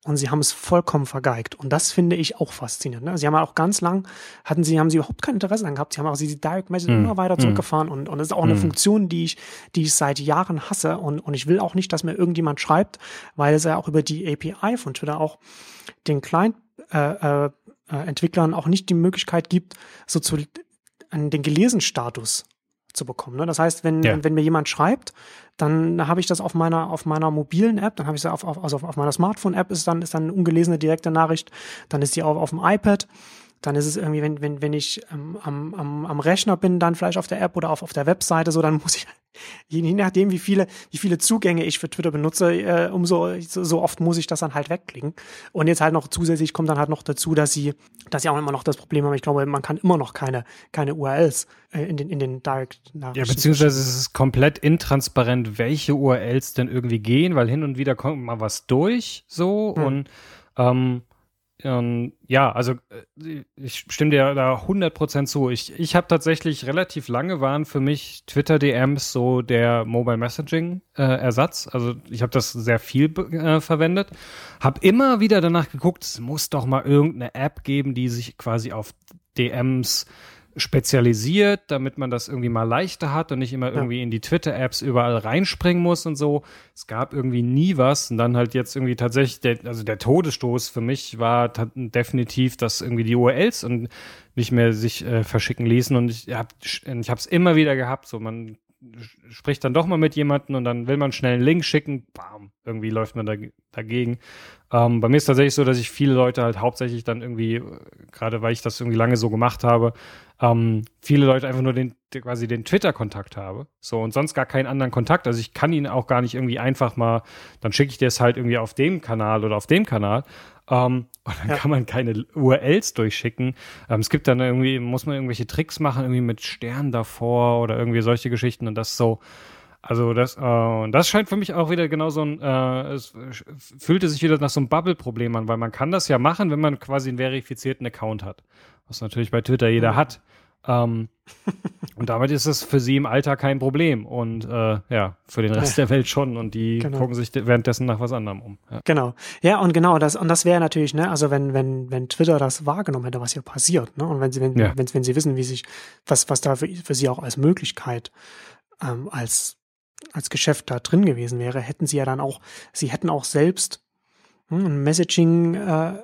Und sie haben es vollkommen vergeigt. Und das finde ich auch faszinierend. Ne? Sie haben auch ganz lang, hatten sie, haben sie überhaupt kein Interesse daran gehabt. Sie haben auch die Direct Message mm. immer weiter zurückgefahren. Mm. Und, und das ist auch mm. eine hm. Funktion, die ich, die ich seit Jahren hasse. Und, und ich will auch nicht, dass mir irgendjemand schreibt, weil es ja auch über die API von Twitter auch den Client, äh, äh, Entwicklern auch nicht die Möglichkeit gibt, so zu den gelesen Status zu bekommen. Ne? Das heißt, wenn, ja. wenn mir jemand schreibt, dann habe ich das auf meiner, auf meiner mobilen App, dann habe ich es auf, auf, also auf meiner Smartphone-App ist dann, ist dann eine ungelesene direkte Nachricht, dann ist die auf, auf dem iPad, dann ist es irgendwie, wenn, wenn, wenn ich ähm, am, am, am Rechner bin, dann vielleicht auf der App oder auf, auf der Webseite, so, dann muss ich, je, je nachdem, wie viele, wie viele Zugänge ich für Twitter benutze, äh, umso so, so oft muss ich das dann halt wegklicken. Und jetzt halt noch zusätzlich kommt dann halt noch dazu, dass sie, dass sie auch immer noch das Problem haben, ich glaube, man kann immer noch keine, keine URLs äh, in den, in den Direct Ja, beziehungsweise es ist komplett intransparent, welche URLs denn irgendwie gehen, weil hin und wieder kommt mal was durch, so, hm. und, ähm, ähm, ja, also äh, ich stimme dir da 100% zu. Ich, ich habe tatsächlich relativ lange waren für mich Twitter-DMs so der Mobile Messaging-Ersatz. Äh, also ich habe das sehr viel äh, verwendet. Habe immer wieder danach geguckt, es muss doch mal irgendeine App geben, die sich quasi auf DMs spezialisiert, damit man das irgendwie mal leichter hat und nicht immer irgendwie in die Twitter-Apps überall reinspringen muss und so. Es gab irgendwie nie was. Und dann halt jetzt irgendwie tatsächlich, der, also der Todesstoß für mich war definitiv, dass irgendwie die URLs und nicht mehr sich äh, verschicken ließen. Und ich habe ich habe es immer wieder gehabt, so man spricht dann doch mal mit jemandem und dann will man schnell einen Link schicken, bam, irgendwie läuft man da, dagegen. Ähm, bei mir ist tatsächlich so, dass ich viele Leute halt hauptsächlich dann irgendwie, gerade weil ich das irgendwie lange so gemacht habe, ähm, viele Leute einfach nur den, quasi den Twitter-Kontakt habe. So und sonst gar keinen anderen Kontakt. Also ich kann ihn auch gar nicht irgendwie einfach mal, dann schicke ich dir es halt irgendwie auf dem Kanal oder auf dem Kanal. Ähm, und dann ja. kann man keine URLs durchschicken. Ähm, es gibt dann irgendwie, muss man irgendwelche Tricks machen, irgendwie mit Stern davor oder irgendwie solche Geschichten und das so. Also das, äh, das scheint für mich auch wieder genau so ein, äh, es fühlte sich wieder nach so einem Bubble-Problem an, weil man kann das ja machen, wenn man quasi einen verifizierten Account hat. Was natürlich bei Twitter jeder mhm. hat. Ähm, und damit ist es für sie im Alltag kein Problem. Und äh, ja, für den Rest ja. der Welt schon. Und die genau. gucken sich währenddessen nach was anderem um. Ja. Genau. Ja, und genau, das, und das wäre natürlich, ne, also wenn, wenn, wenn Twitter das wahrgenommen hätte, was hier passiert, ne? Und wenn sie, wenn, ja. wenn, wenn sie wissen, wie sich, was, was da für, für sie auch als Möglichkeit, ähm, als, als Geschäft da drin gewesen wäre, hätten sie ja dann auch, sie hätten auch selbst hm, ein Messaging äh,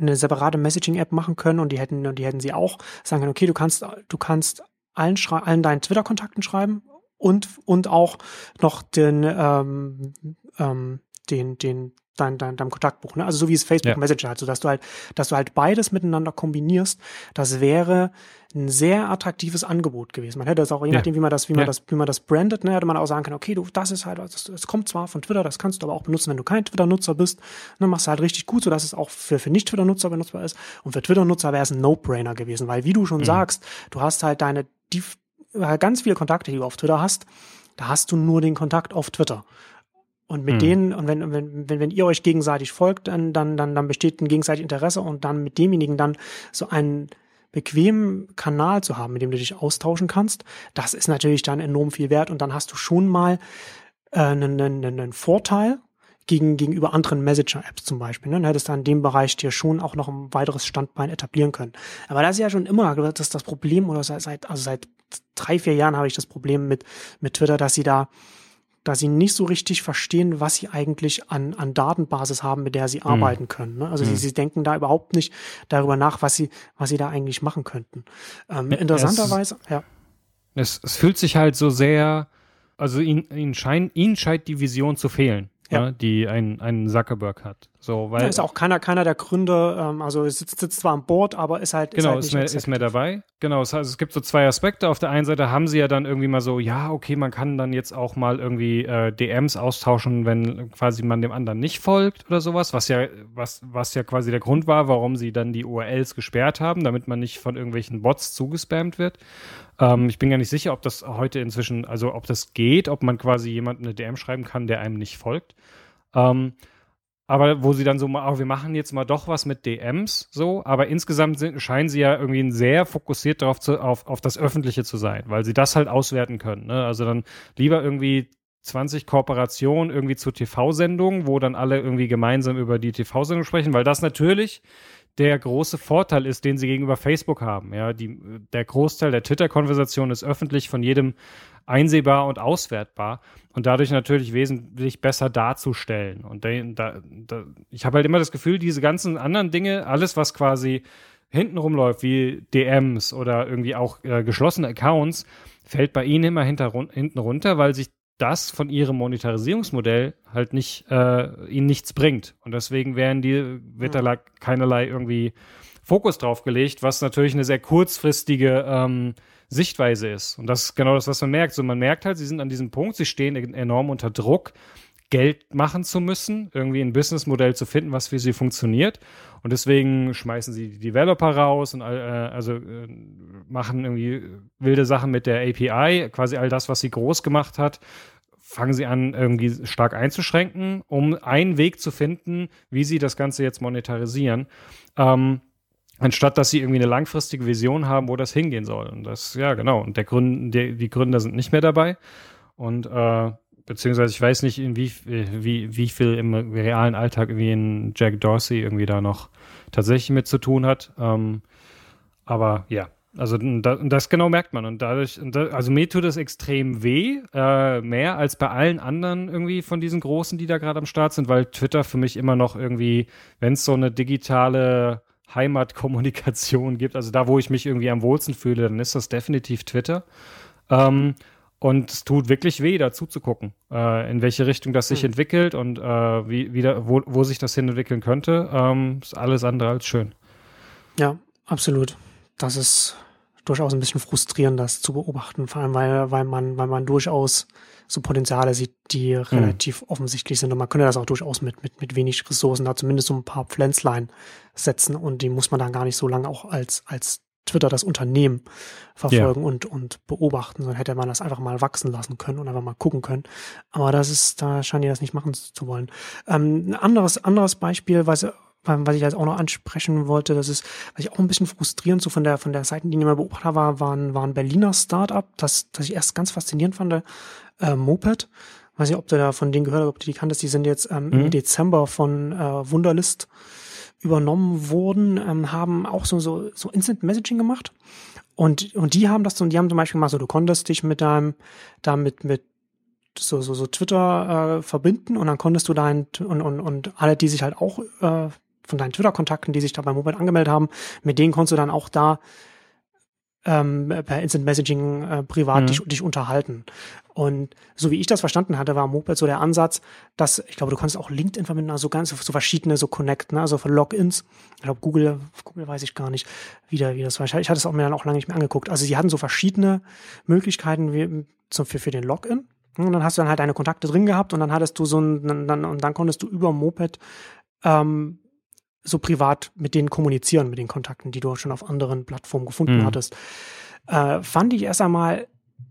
eine separate Messaging-App machen können und die hätten, die hätten sie auch sagen können, okay, du kannst, du kannst allen, allen deinen Twitter-Kontakten schreiben und, und auch noch den, ähm, ähm, den, den, dein, dein, deinem Kontaktbuch, ne? Also so wie es Facebook Ja. Messenger hat, so dass du halt, dass du halt beides miteinander kombinierst, das wäre ein sehr attraktives Angebot gewesen. Man hätte das auch, je Ja. nachdem, wie man das, wie man Ja. das, wie man das brandet, ne, hätte man auch sagen können, okay, du, das ist halt, das, das kommt zwar von Twitter, das kannst du aber auch benutzen, wenn du kein Twitter-Nutzer bist. Ne, machst du halt richtig gut, so dass es auch für, für Nicht-Twitter-Nutzer benutzbar ist. Und für Twitter-Nutzer wäre es ein No-Brainer gewesen, weil wie du schon sagst, du hast halt deine, die, äh, ganz viele Kontakte, die du auf Twitter hast, da hast du nur den Kontakt auf Twitter. Und mit Mhm. denen, und wenn, wenn, wenn, wenn ihr euch gegenseitig folgt, dann, dann, dann, dann besteht ein gegenseitiges Interesse und dann mit demjenigen dann so einen bequemen Kanal zu haben, mit dem du dich austauschen kannst, das ist natürlich dann enorm viel wert und dann hast du schon mal äh, einen, einen, einen Vorteil gegen, gegenüber anderen Messenger-Apps zum Beispiel. Ne? Dann hättest du in dem Bereich dir schon auch noch ein weiteres Standbein etablieren können. Aber das ist ja schon immer das, ist das Problem, oder seit, seit, also seit drei, vier Jahren habe ich das Problem mit, mit Twitter, dass sie da dass sie nicht so richtig verstehen, was sie eigentlich an, an Datenbasis haben, mit der sie arbeiten können. Ne? Also sie, sie denken da überhaupt nicht darüber nach, was sie, was sie da eigentlich machen könnten. Ähm, Ja, interessanterweise, ja. Es, es fühlt sich halt so sehr, also ihn, ihn scheint, ihn scheint die Vision zu fehlen, Ja. ne, die ein, ein Zuckerberg hat. So, weil Da ist auch keiner, keiner der Gründer, ähm, also sitzt, sitzt zwar an Bord, aber ist halt, Genau, ist, halt ist, nicht mehr, ist mehr dabei. Genau, es, also es gibt so zwei Aspekte. Auf der einen Seite haben sie ja dann irgendwie mal so, ja, okay, man kann dann jetzt auch mal irgendwie äh, DMs austauschen, wenn quasi man dem anderen nicht folgt oder sowas, was ja, was, was ja quasi der Grund war, warum sie dann die URLs gesperrt haben, damit man nicht von irgendwelchen Bots zugespammt wird. Ähm, ich bin gar nicht sicher, ob das heute inzwischen, also ob das geht, ob man quasi jemandem eine DM schreiben kann, der einem nicht folgt. Ähm, aber wo sie dann so mal, oh, wir machen jetzt mal doch was mit DMs, so, aber insgesamt sind, scheinen sie ja irgendwie sehr fokussiert darauf zu, auf, auf das Öffentliche zu sein, weil sie das halt auswerten können. Ne? Also dann lieber irgendwie 20 Kooperationen irgendwie zu TV-Sendungen, wo dann alle irgendwie gemeinsam über die TV-Sendung sprechen, weil das natürlich der große Vorteil ist, den sie gegenüber Facebook haben. Ja, die, der Großteil der Twitter-Konversation ist öffentlich von jedem einsehbar und auswertbar und dadurch natürlich wesentlich besser darzustellen. Und da, da, ich habe halt immer das Gefühl, diese ganzen anderen Dinge, alles, was quasi hinten rumläuft, wie DMs oder irgendwie auch äh, geschlossene Accounts, fällt bei ihnen immer hinter, hinten runter, weil sich das von ihrem Monetarisierungsmodell halt nicht, äh, ihnen nichts bringt. Und deswegen werden die, wird da keinerlei irgendwie Fokus drauf gelegt, was natürlich eine sehr kurzfristige ähm, Sichtweise ist. Und das ist genau das, was man merkt. So, man merkt halt, sie sind an diesem Punkt, sie stehen enorm unter Druck, Geld machen zu müssen, irgendwie ein Businessmodell zu finden, was für sie funktioniert. Und deswegen schmeißen sie die Developer raus und äh, also äh, machen irgendwie wilde Sachen mit der API, quasi all das, was sie groß gemacht hat, fangen sie an, irgendwie stark einzuschränken, um einen Weg zu finden, wie sie das Ganze jetzt monetarisieren. Ähm, anstatt dass sie irgendwie eine langfristige Vision haben, wo das hingehen soll. Und das, ja, genau. Und der Gründ, der, die Gründer sind nicht mehr dabei. Und äh, beziehungsweise ich weiß nicht, in wie, wie, wie viel im realen Alltag irgendwie ein Jack Dorsey irgendwie da noch tatsächlich mit zu tun hat. Ähm, aber ja, also das, das genau merkt man. Und dadurch, also mir tut es extrem weh, äh, mehr als bei allen anderen irgendwie von diesen Großen, die da gerade am Start sind, weil Twitter für mich immer noch irgendwie, wenn es so eine digitale Heimatkommunikation gibt, also da, wo ich mich irgendwie am wohlsten fühle, dann ist das definitiv Twitter. Ähm, und es tut wirklich weh, da zuzugucken, äh, in welche Richtung das sich Hm. entwickelt und äh, wie, wie da, wo, wo sich das hin entwickeln könnte. Ähm, ist alles andere als schön. Ja, absolut. Das ist durchaus ein bisschen frustrierend, das zu beobachten, vor allem weil, weil man, weil man durchaus so Potenziale sieht, die relativ offensichtlich sind. Und man könnte das auch durchaus mit, mit, mit wenig Ressourcen da zumindest so ein paar Pflänzlein setzen und die muss man dann gar nicht so lange auch als, als Twitter das Unternehmen verfolgen und, und beobachten, sondern hätte man das einfach mal wachsen lassen können und einfach mal gucken können. Aber das ist, da scheinen die das nicht machen zu wollen. Ähm, ein anderes, anderes Beispiel, was, was ich jetzt auch noch ansprechen wollte, das ist, was ich auch ein bisschen frustrierend so von der, von der Seitenlinie mal beobachtet habe, war, war ein, war ein Berliner Startup, das, das ich erst ganz faszinierend fand, äh, Moped. Weiß nicht, ob du da von denen gehört hast, ob du die kanntest, die sind jetzt ähm, im Dezember von äh, Wunderlist übernommen wurden, ähm, haben auch so, so, so Instant Messaging gemacht. Und, und die haben das so, und die haben zum Beispiel gemacht, so, du konntest dich mit deinem, damit mit so, so, so Twitter äh, verbinden und dann konntest du dein, und, und, und alle, die sich halt auch äh, von deinen Twitter-Kontakten, die sich da beim Moped angemeldet haben, mit denen konntest du dann auch da ähm, per Instant Messaging äh, privat mhm. dich, dich unterhalten. Und so wie ich das verstanden hatte, war Moped so der Ansatz, dass, ich glaube, du kannst auch LinkedIn verbinden, also ganz so verschiedene so Connect, ne? also für Logins. Ich glaube, Google, Google weiß ich gar nicht, wie, der, wie das war. Ich hatte es auch mir dann auch lange nicht mehr angeguckt. Also sie hatten so verschiedene Möglichkeiten wie, zum, für, für den Login. Und dann hast du dann halt deine Kontakte drin gehabt und dann hattest du so ein, dann, und dann konntest du über Moped ähm, so privat mit denen kommunizieren, mit den Kontakten, die du schon auf anderen Plattformen gefunden mhm. hattest. Äh, fand ich erst einmal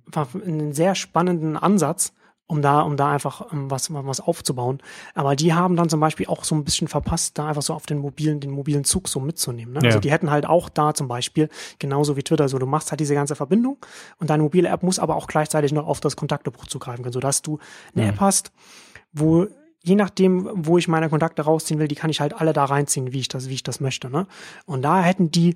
war einen sehr spannenden Ansatz, um da, um da einfach um was, was aufzubauen. Aber die haben dann zum Beispiel auch so ein bisschen verpasst, da einfach so auf den mobilen, den mobilen Zug so mitzunehmen. Ne? Also ja. Also die hätten halt auch da zum Beispiel, genauso wie Twitter, so du machst halt diese ganze Verbindung und deine mobile App muss aber auch gleichzeitig noch auf das Kontaktebuch zugreifen können, sodass du eine ja. App hast, wo je nachdem, wo ich meine Kontakte rausziehen will, die kann ich halt alle da reinziehen, wie ich das, wie ich das möchte. Ne? Und da hätten die,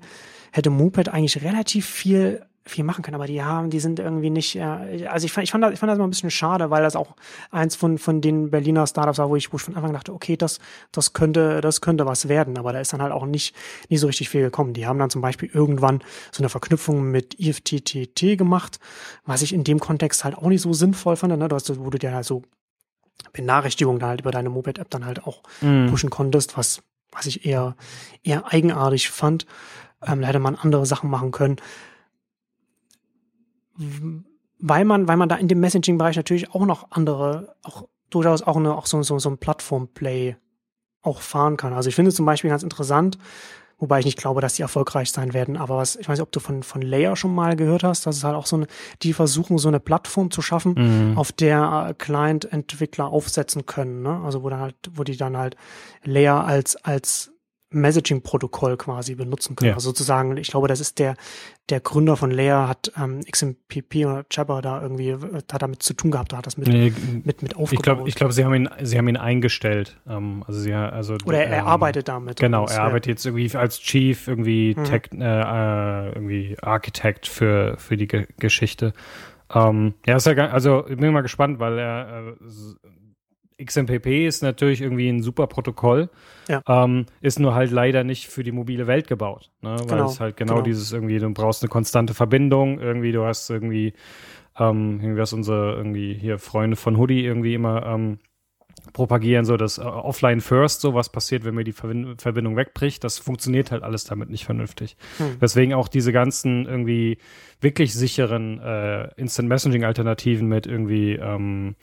hätte Moped eigentlich relativ viel viel machen können, aber die haben, die sind irgendwie nicht, äh, also ich fand, ich fand das, ich fand das immer ein bisschen schade, weil das auch eins von, von den Berliner Startups war, wo ich, wo ich von Anfang dachte, okay, das, das könnte, das könnte was werden, aber da ist dann halt auch nicht, nicht so richtig viel gekommen. Die haben dann zum Beispiel irgendwann so eine Verknüpfung mit IFTTT gemacht, was ich in dem Kontext halt auch nicht so sinnvoll fand, ne, das, wo du dir halt so Benachrichtigungen dann halt über deine Moped-App dann halt auch mm. pushen konntest, was, was ich eher, eher eigenartig fand. Ähm, da hätte man andere Sachen machen können weil man, weil man da in dem Messaging-Bereich natürlich auch noch andere, auch durchaus auch, eine, auch so, so, so ein Plattform-Play auch fahren kann. Also ich finde zum Beispiel ganz interessant, wobei ich nicht glaube, dass die erfolgreich sein werden, aber was, ich weiß nicht, ob du von, von Layer schon mal gehört hast, das ist halt auch so eine, die versuchen so eine Plattform zu schaffen, mhm. auf der äh, Client-Entwickler aufsetzen können, ne? Also wo dann halt, wo die dann halt Layer als, als Messaging-Protokoll quasi benutzen können. Ja. Also sozusagen, ich glaube, das ist der, der Gründer von Layer hat ähm, XMPP oder Jabber da irgendwie, äh, hat damit zu tun gehabt, da hat das mit, nee, mit, mit aufgebaut. Ich glaube, ich glaub, sie haben ihn, sie haben ihn eingestellt. Ähm, also sie, also, oder er, ähm, arbeitet damit. Genau, er ja. arbeitet jetzt irgendwie als Chief, irgendwie mhm. Tech, äh, äh, irgendwie Architect für, für die Ge Geschichte. Ähm, ja, ist ja, also ich bin mal gespannt, weil er äh, XMPP ist natürlich irgendwie ein super Protokoll, ja. ähm, ist nur halt leider nicht für die mobile Welt gebaut. Ne? Weil genau. es halt genau, genau, dieses irgendwie, du brauchst eine konstante Verbindung, irgendwie, du hast irgendwie, ähm, irgendwie was unsere irgendwie hier Freunde von Hoodie irgendwie immer ähm, propagieren, so das uh, Offline First, so was passiert, wenn mir die Verbind Verbindung wegbricht, das funktioniert halt alles damit nicht vernünftig. Hm. Deswegen auch diese ganzen irgendwie wirklich sicheren äh, Instant Messaging Alternativen mit irgendwie ähm,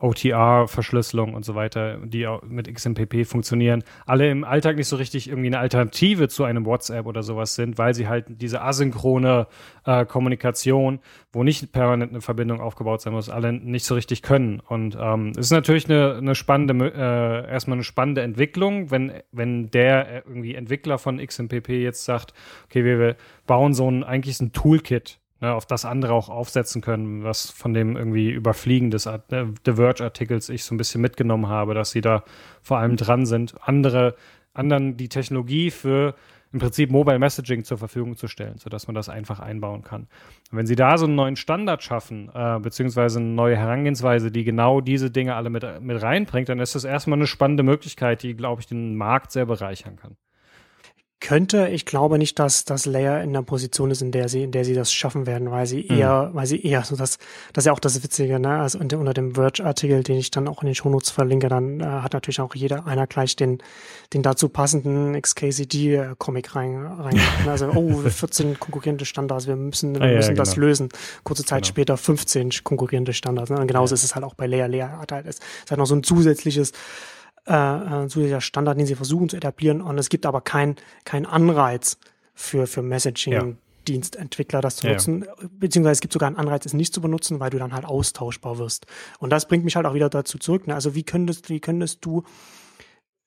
OTR-Verschlüsselung und so weiter, die auch mit XMPP funktionieren, alle im Alltag nicht so richtig irgendwie eine Alternative zu einem WhatsApp oder sowas sind, weil sie halt diese asynchrone äh, Kommunikation, wo nicht permanent eine Verbindung aufgebaut sein muss, alle nicht so richtig können. Und ähm, es ist natürlich eine, eine spannende, äh, erstmal eine spannende Entwicklung, wenn, wenn der irgendwie Entwickler von XMPP jetzt sagt, okay, wir, wir bauen so ein, eigentlich ein Toolkit ne, auf das andere auch aufsetzen können, was von dem irgendwie Überfliegen des äh, The Verge-Artikels ich so ein bisschen mitgenommen habe, dass sie da vor allem dran sind, andere, anderen die Technologie für im Prinzip Mobile Messaging zur Verfügung zu stellen, sodass man das einfach einbauen kann. Und wenn Sie da so einen neuen Standard schaffen, äh, beziehungsweise eine neue Herangehensweise, die genau diese Dinge alle mit, mit reinbringt, dann ist das erstmal eine spannende Möglichkeit, die, glaube ich, den Markt sehr bereichern kann könnte. Ich glaube nicht, dass das Layer in der Position ist, in der sie, in der sie das schaffen werden, weil sie mhm. eher, weil sie eher so das, das ist ja auch das Witzige, ne? Also unter, unter dem Verge-Artikel, den ich dann auch in den Shownotes verlinke, dann äh, hat natürlich auch jeder einer gleich den, den dazu passenden XKCD-Comic rein, rein. Ne? also, oh, 14 konkurrierende Standards, wir müssen, wir ah, müssen ja, das genau. lösen. Kurze Zeit genau. später 15 konkurrierende Standards. Ne? Und genauso ja. ist es halt auch bei Layer. Layer hat halt, ist, ist halt noch so ein zusätzliches äh, äh, zusätzlicher Standard, den sie versuchen zu etablieren. Und es gibt aber keinen kein Anreiz für, für Messaging. Ja. Dienstentwickler das zu ja. nutzen, beziehungsweise es gibt sogar einen Anreiz, es nicht zu benutzen, weil du dann halt austauschbar wirst. Und das bringt mich halt auch wieder dazu zurück. Ne? Also wie könntest, wie könntest du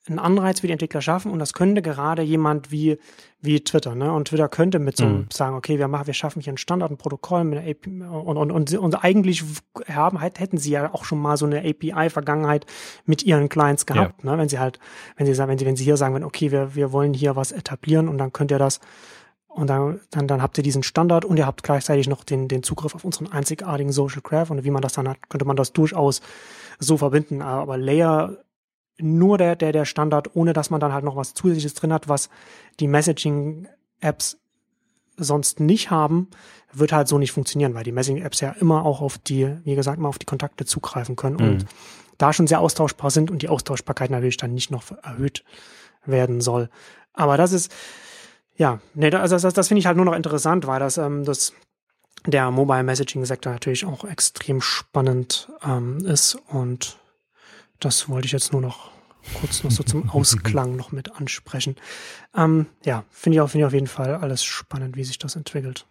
einen Anreiz für die Entwickler schaffen und das könnte gerade jemand wie, wie Twitter, ne? Und Twitter könnte mit so mhm. sagen, okay, wir machen, wir schaffen hier ein Standard, ein Protokoll mit einer API und, und, und, und eigentlich haben, halt, hätten sie ja auch schon mal so eine API-Vergangenheit mit ihren Clients gehabt, ja. ne? Wenn sie halt, wenn sie sagen, wenn sie, wenn sie hier sagen, okay, wir, wir wollen hier was etablieren und dann könnt ihr das und dann, dann, dann habt ihr diesen Standard und ihr habt gleichzeitig noch den, den Zugriff auf unseren einzigartigen Social Graph und wie man das dann hat, könnte man das durchaus so verbinden. Aber Layer nur der, der, der Standard, ohne dass man dann halt noch was Zusätzliches drin hat, was die Messaging-Apps sonst nicht haben, wird halt so nicht funktionieren, weil die Messaging-Apps ja immer auch auf die, wie gesagt, mal auf die Kontakte zugreifen können mhm. und da schon sehr austauschbar sind und die Austauschbarkeit natürlich dann nicht noch erhöht werden soll. Aber das ist, ja, nee, also das, das, das finde ich halt nur noch interessant, weil das, ähm, das der Mobile Messaging Sektor natürlich auch extrem spannend ähm, ist und das wollte ich jetzt nur noch kurz noch so zum Ausklang noch mit ansprechen. Ähm, ja, finde ich, auch, finde ich auf jeden Fall alles spannend, wie sich das entwickelt.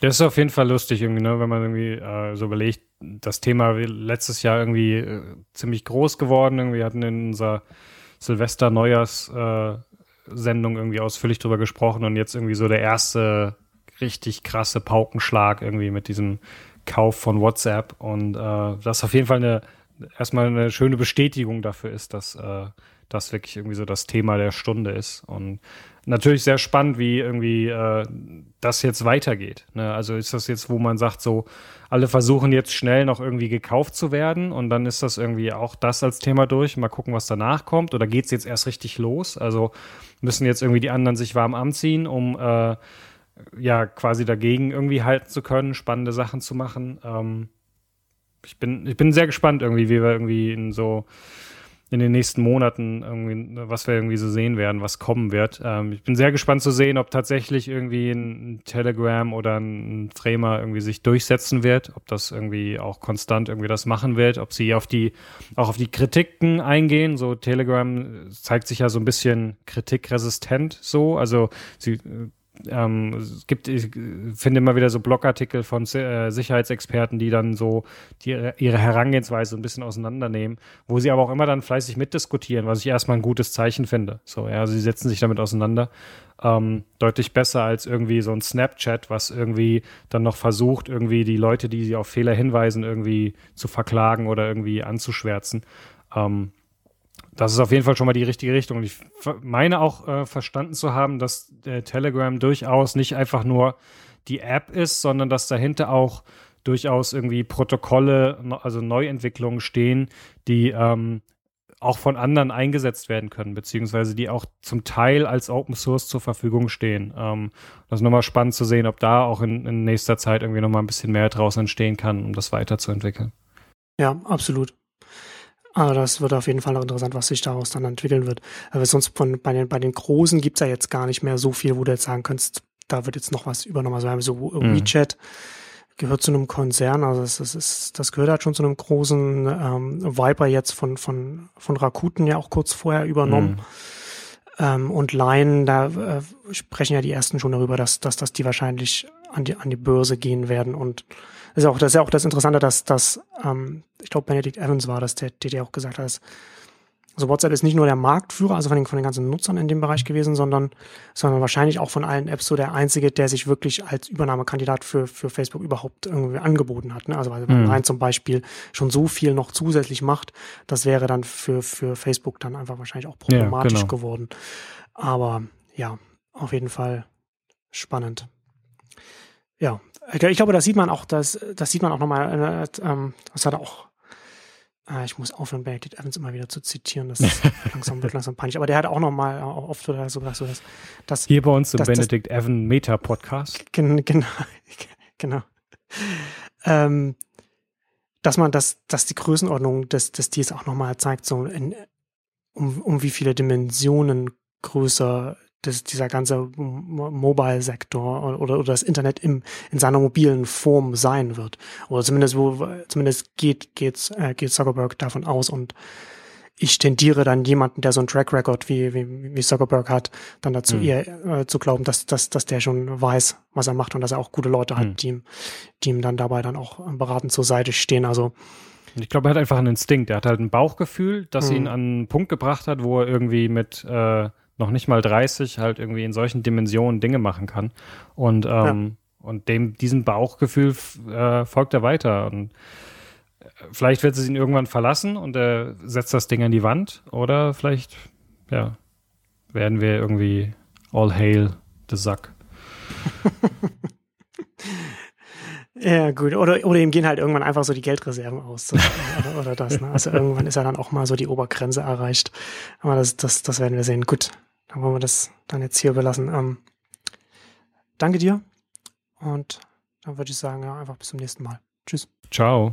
Das ist auf jeden Fall lustig irgendwie, ne, wenn man irgendwie äh, so überlegt, das Thema letztes Jahr irgendwie äh, ziemlich groß geworden. Irgendwie hatten in unserer Silvester-Neujahrs-Sendung äh, irgendwie ausführlich drüber gesprochen und jetzt irgendwie so der erste richtig krasse Paukenschlag irgendwie mit diesem Kauf von WhatsApp und äh, das auf jeden Fall eine erstmal eine schöne Bestätigung dafür ist, dass äh, das wirklich irgendwie so das Thema der Stunde ist. Und natürlich sehr spannend, wie irgendwie äh, das jetzt weitergeht. Ne? Also ist das jetzt, wo man sagt, so, alle versuchen jetzt schnell noch irgendwie gekauft zu werden und dann ist das irgendwie auch das als Thema durch. Mal gucken, was danach kommt. Oder geht es jetzt erst richtig los? Also müssen jetzt irgendwie die anderen sich warm anziehen, um äh, ja quasi dagegen irgendwie halten zu können, spannende Sachen zu machen. Ähm, ich bin, ich bin sehr gespannt irgendwie, wie wir irgendwie in so in den nächsten Monaten irgendwie, was wir irgendwie so sehen werden, was kommen wird. Ähm, ich bin sehr gespannt zu sehen, ob tatsächlich irgendwie ein Telegram oder ein Threema irgendwie sich durchsetzen wird, ob das irgendwie auch konstant irgendwie das machen wird, ob sie auf die, auch auf die Kritiken eingehen. So Telegram zeigt sich ja so ein bisschen kritikresistent so. Also sie ähm, es gibt, ich finde immer wieder so Blogartikel von äh, Sicherheitsexperten, die dann so die, ihre Herangehensweise ein bisschen auseinandernehmen, wo sie aber auch immer dann fleißig mitdiskutieren, was ich erstmal ein gutes Zeichen finde. So, ja, sie setzen sich damit auseinander. Ähm, deutlich besser als irgendwie so ein Snapchat, was irgendwie dann noch versucht, irgendwie die Leute, die sie auf Fehler hinweisen, irgendwie zu verklagen oder irgendwie anzuschwärzen. Ähm, das ist auf jeden Fall schon mal die richtige Richtung. Ich meine auch äh, verstanden zu haben, dass äh, Telegram durchaus nicht einfach nur die App ist, sondern dass dahinter auch durchaus irgendwie Protokolle, also Neuentwicklungen stehen, die ähm, auch von anderen eingesetzt werden können, beziehungsweise die auch zum Teil als Open Source zur Verfügung stehen. Ähm, das ist nochmal spannend zu sehen, ob da auch in, in nächster Zeit irgendwie nochmal ein bisschen mehr draus entstehen kann, um das weiterzuentwickeln. Ja, absolut. Aber das wird auf jeden Fall noch interessant, was sich daraus dann entwickeln wird. Aber sonst von, bei den, bei den Großen gibt's ja jetzt gar nicht mehr so viel, wo du jetzt sagen kannst, da wird jetzt noch was übernommen. Also wir haben so mhm. WeChat gehört zu einem Konzern, also das, das, ist, das gehört halt schon zu einem großen ähm, Viper jetzt von, von, von Rakuten ja auch kurz vorher übernommen. Mhm. Ähm, und Line, da äh, sprechen ja die ersten schon darüber, dass, dass, dass die wahrscheinlich an die, an die Börse gehen werden und ist auch, das ist ja auch das Interessante, dass, dass ähm, ich glaube, Benedict Evans war das, der, der, auch gesagt hat, dass also WhatsApp ist nicht nur der Marktführer, also von den, von den ganzen Nutzern in dem Bereich gewesen, sondern, sondern wahrscheinlich auch von allen Apps so der einzige, der sich wirklich als Übernahmekandidat für, für Facebook überhaupt irgendwie angeboten hat. Ne? Also weil mhm. Line zum Beispiel schon so viel noch zusätzlich macht, das wäre dann für, für Facebook dann einfach wahrscheinlich auch problematisch ja, genau. geworden. Aber ja, auf jeden Fall spannend. Ja, ich glaube, das sieht man auch, das, das sieht man auch nochmal, äh, ähm, das hat er auch, äh, ich muss aufhören, Benedict Evans immer wieder zu zitieren, das langsam, wird langsam panisch, aber der hat auch nochmal auch oft so gesagt, so, dass, dass Hier bei uns im Benedict das, Evan Meta Podcast. Gen, genau, genau. Ähm, dass man das, dass die Größenordnung des, des Deals auch nochmal zeigt, so in, um, um wie viele Dimensionen größer das, dieser ganze Mobile-Sektor oder, oder das Internet im, in seiner mobilen Form sein wird. Oder zumindest, wo, zumindest geht, geht's, äh, geht Zuckerberg davon aus und ich tendiere dann jemanden, der so einen Track Record wie, wie, wie Zuckerberg hat, dann dazu mhm. eher äh, zu glauben, dass, dass, dass der schon weiß, was er macht und dass er auch gute Leute hat, mhm. die, ihm, die ihm dann dabei dann auch beratend zur Seite stehen. Also ich glaube, er hat einfach einen Instinkt. Er hat halt ein Bauchgefühl, das mhm. ihn an einen Punkt gebracht hat, wo er irgendwie mit äh, noch nicht mal 30 halt irgendwie in solchen Dimensionen Dinge machen kann. Und, ähm, ja. und dem, diesem Bauchgefühl äh, folgt er weiter. Und äh, vielleicht wird es ihn irgendwann verlassen und er setzt das Ding an die Wand. Oder vielleicht, ja, werden wir irgendwie all hail the Sack. Ja, gut. Oder, oder ihm gehen halt irgendwann einfach so die Geldreserven aus. oder, oder das. Ne? Also irgendwann ist er dann auch mal so die Obergrenze erreicht. Aber das, das, das werden wir sehen. Gut, dann wollen wir das dann jetzt hier belassen. Ähm, danke dir und dann würde ich sagen, ja, einfach bis zum nächsten Mal. Tschüss. Ciao.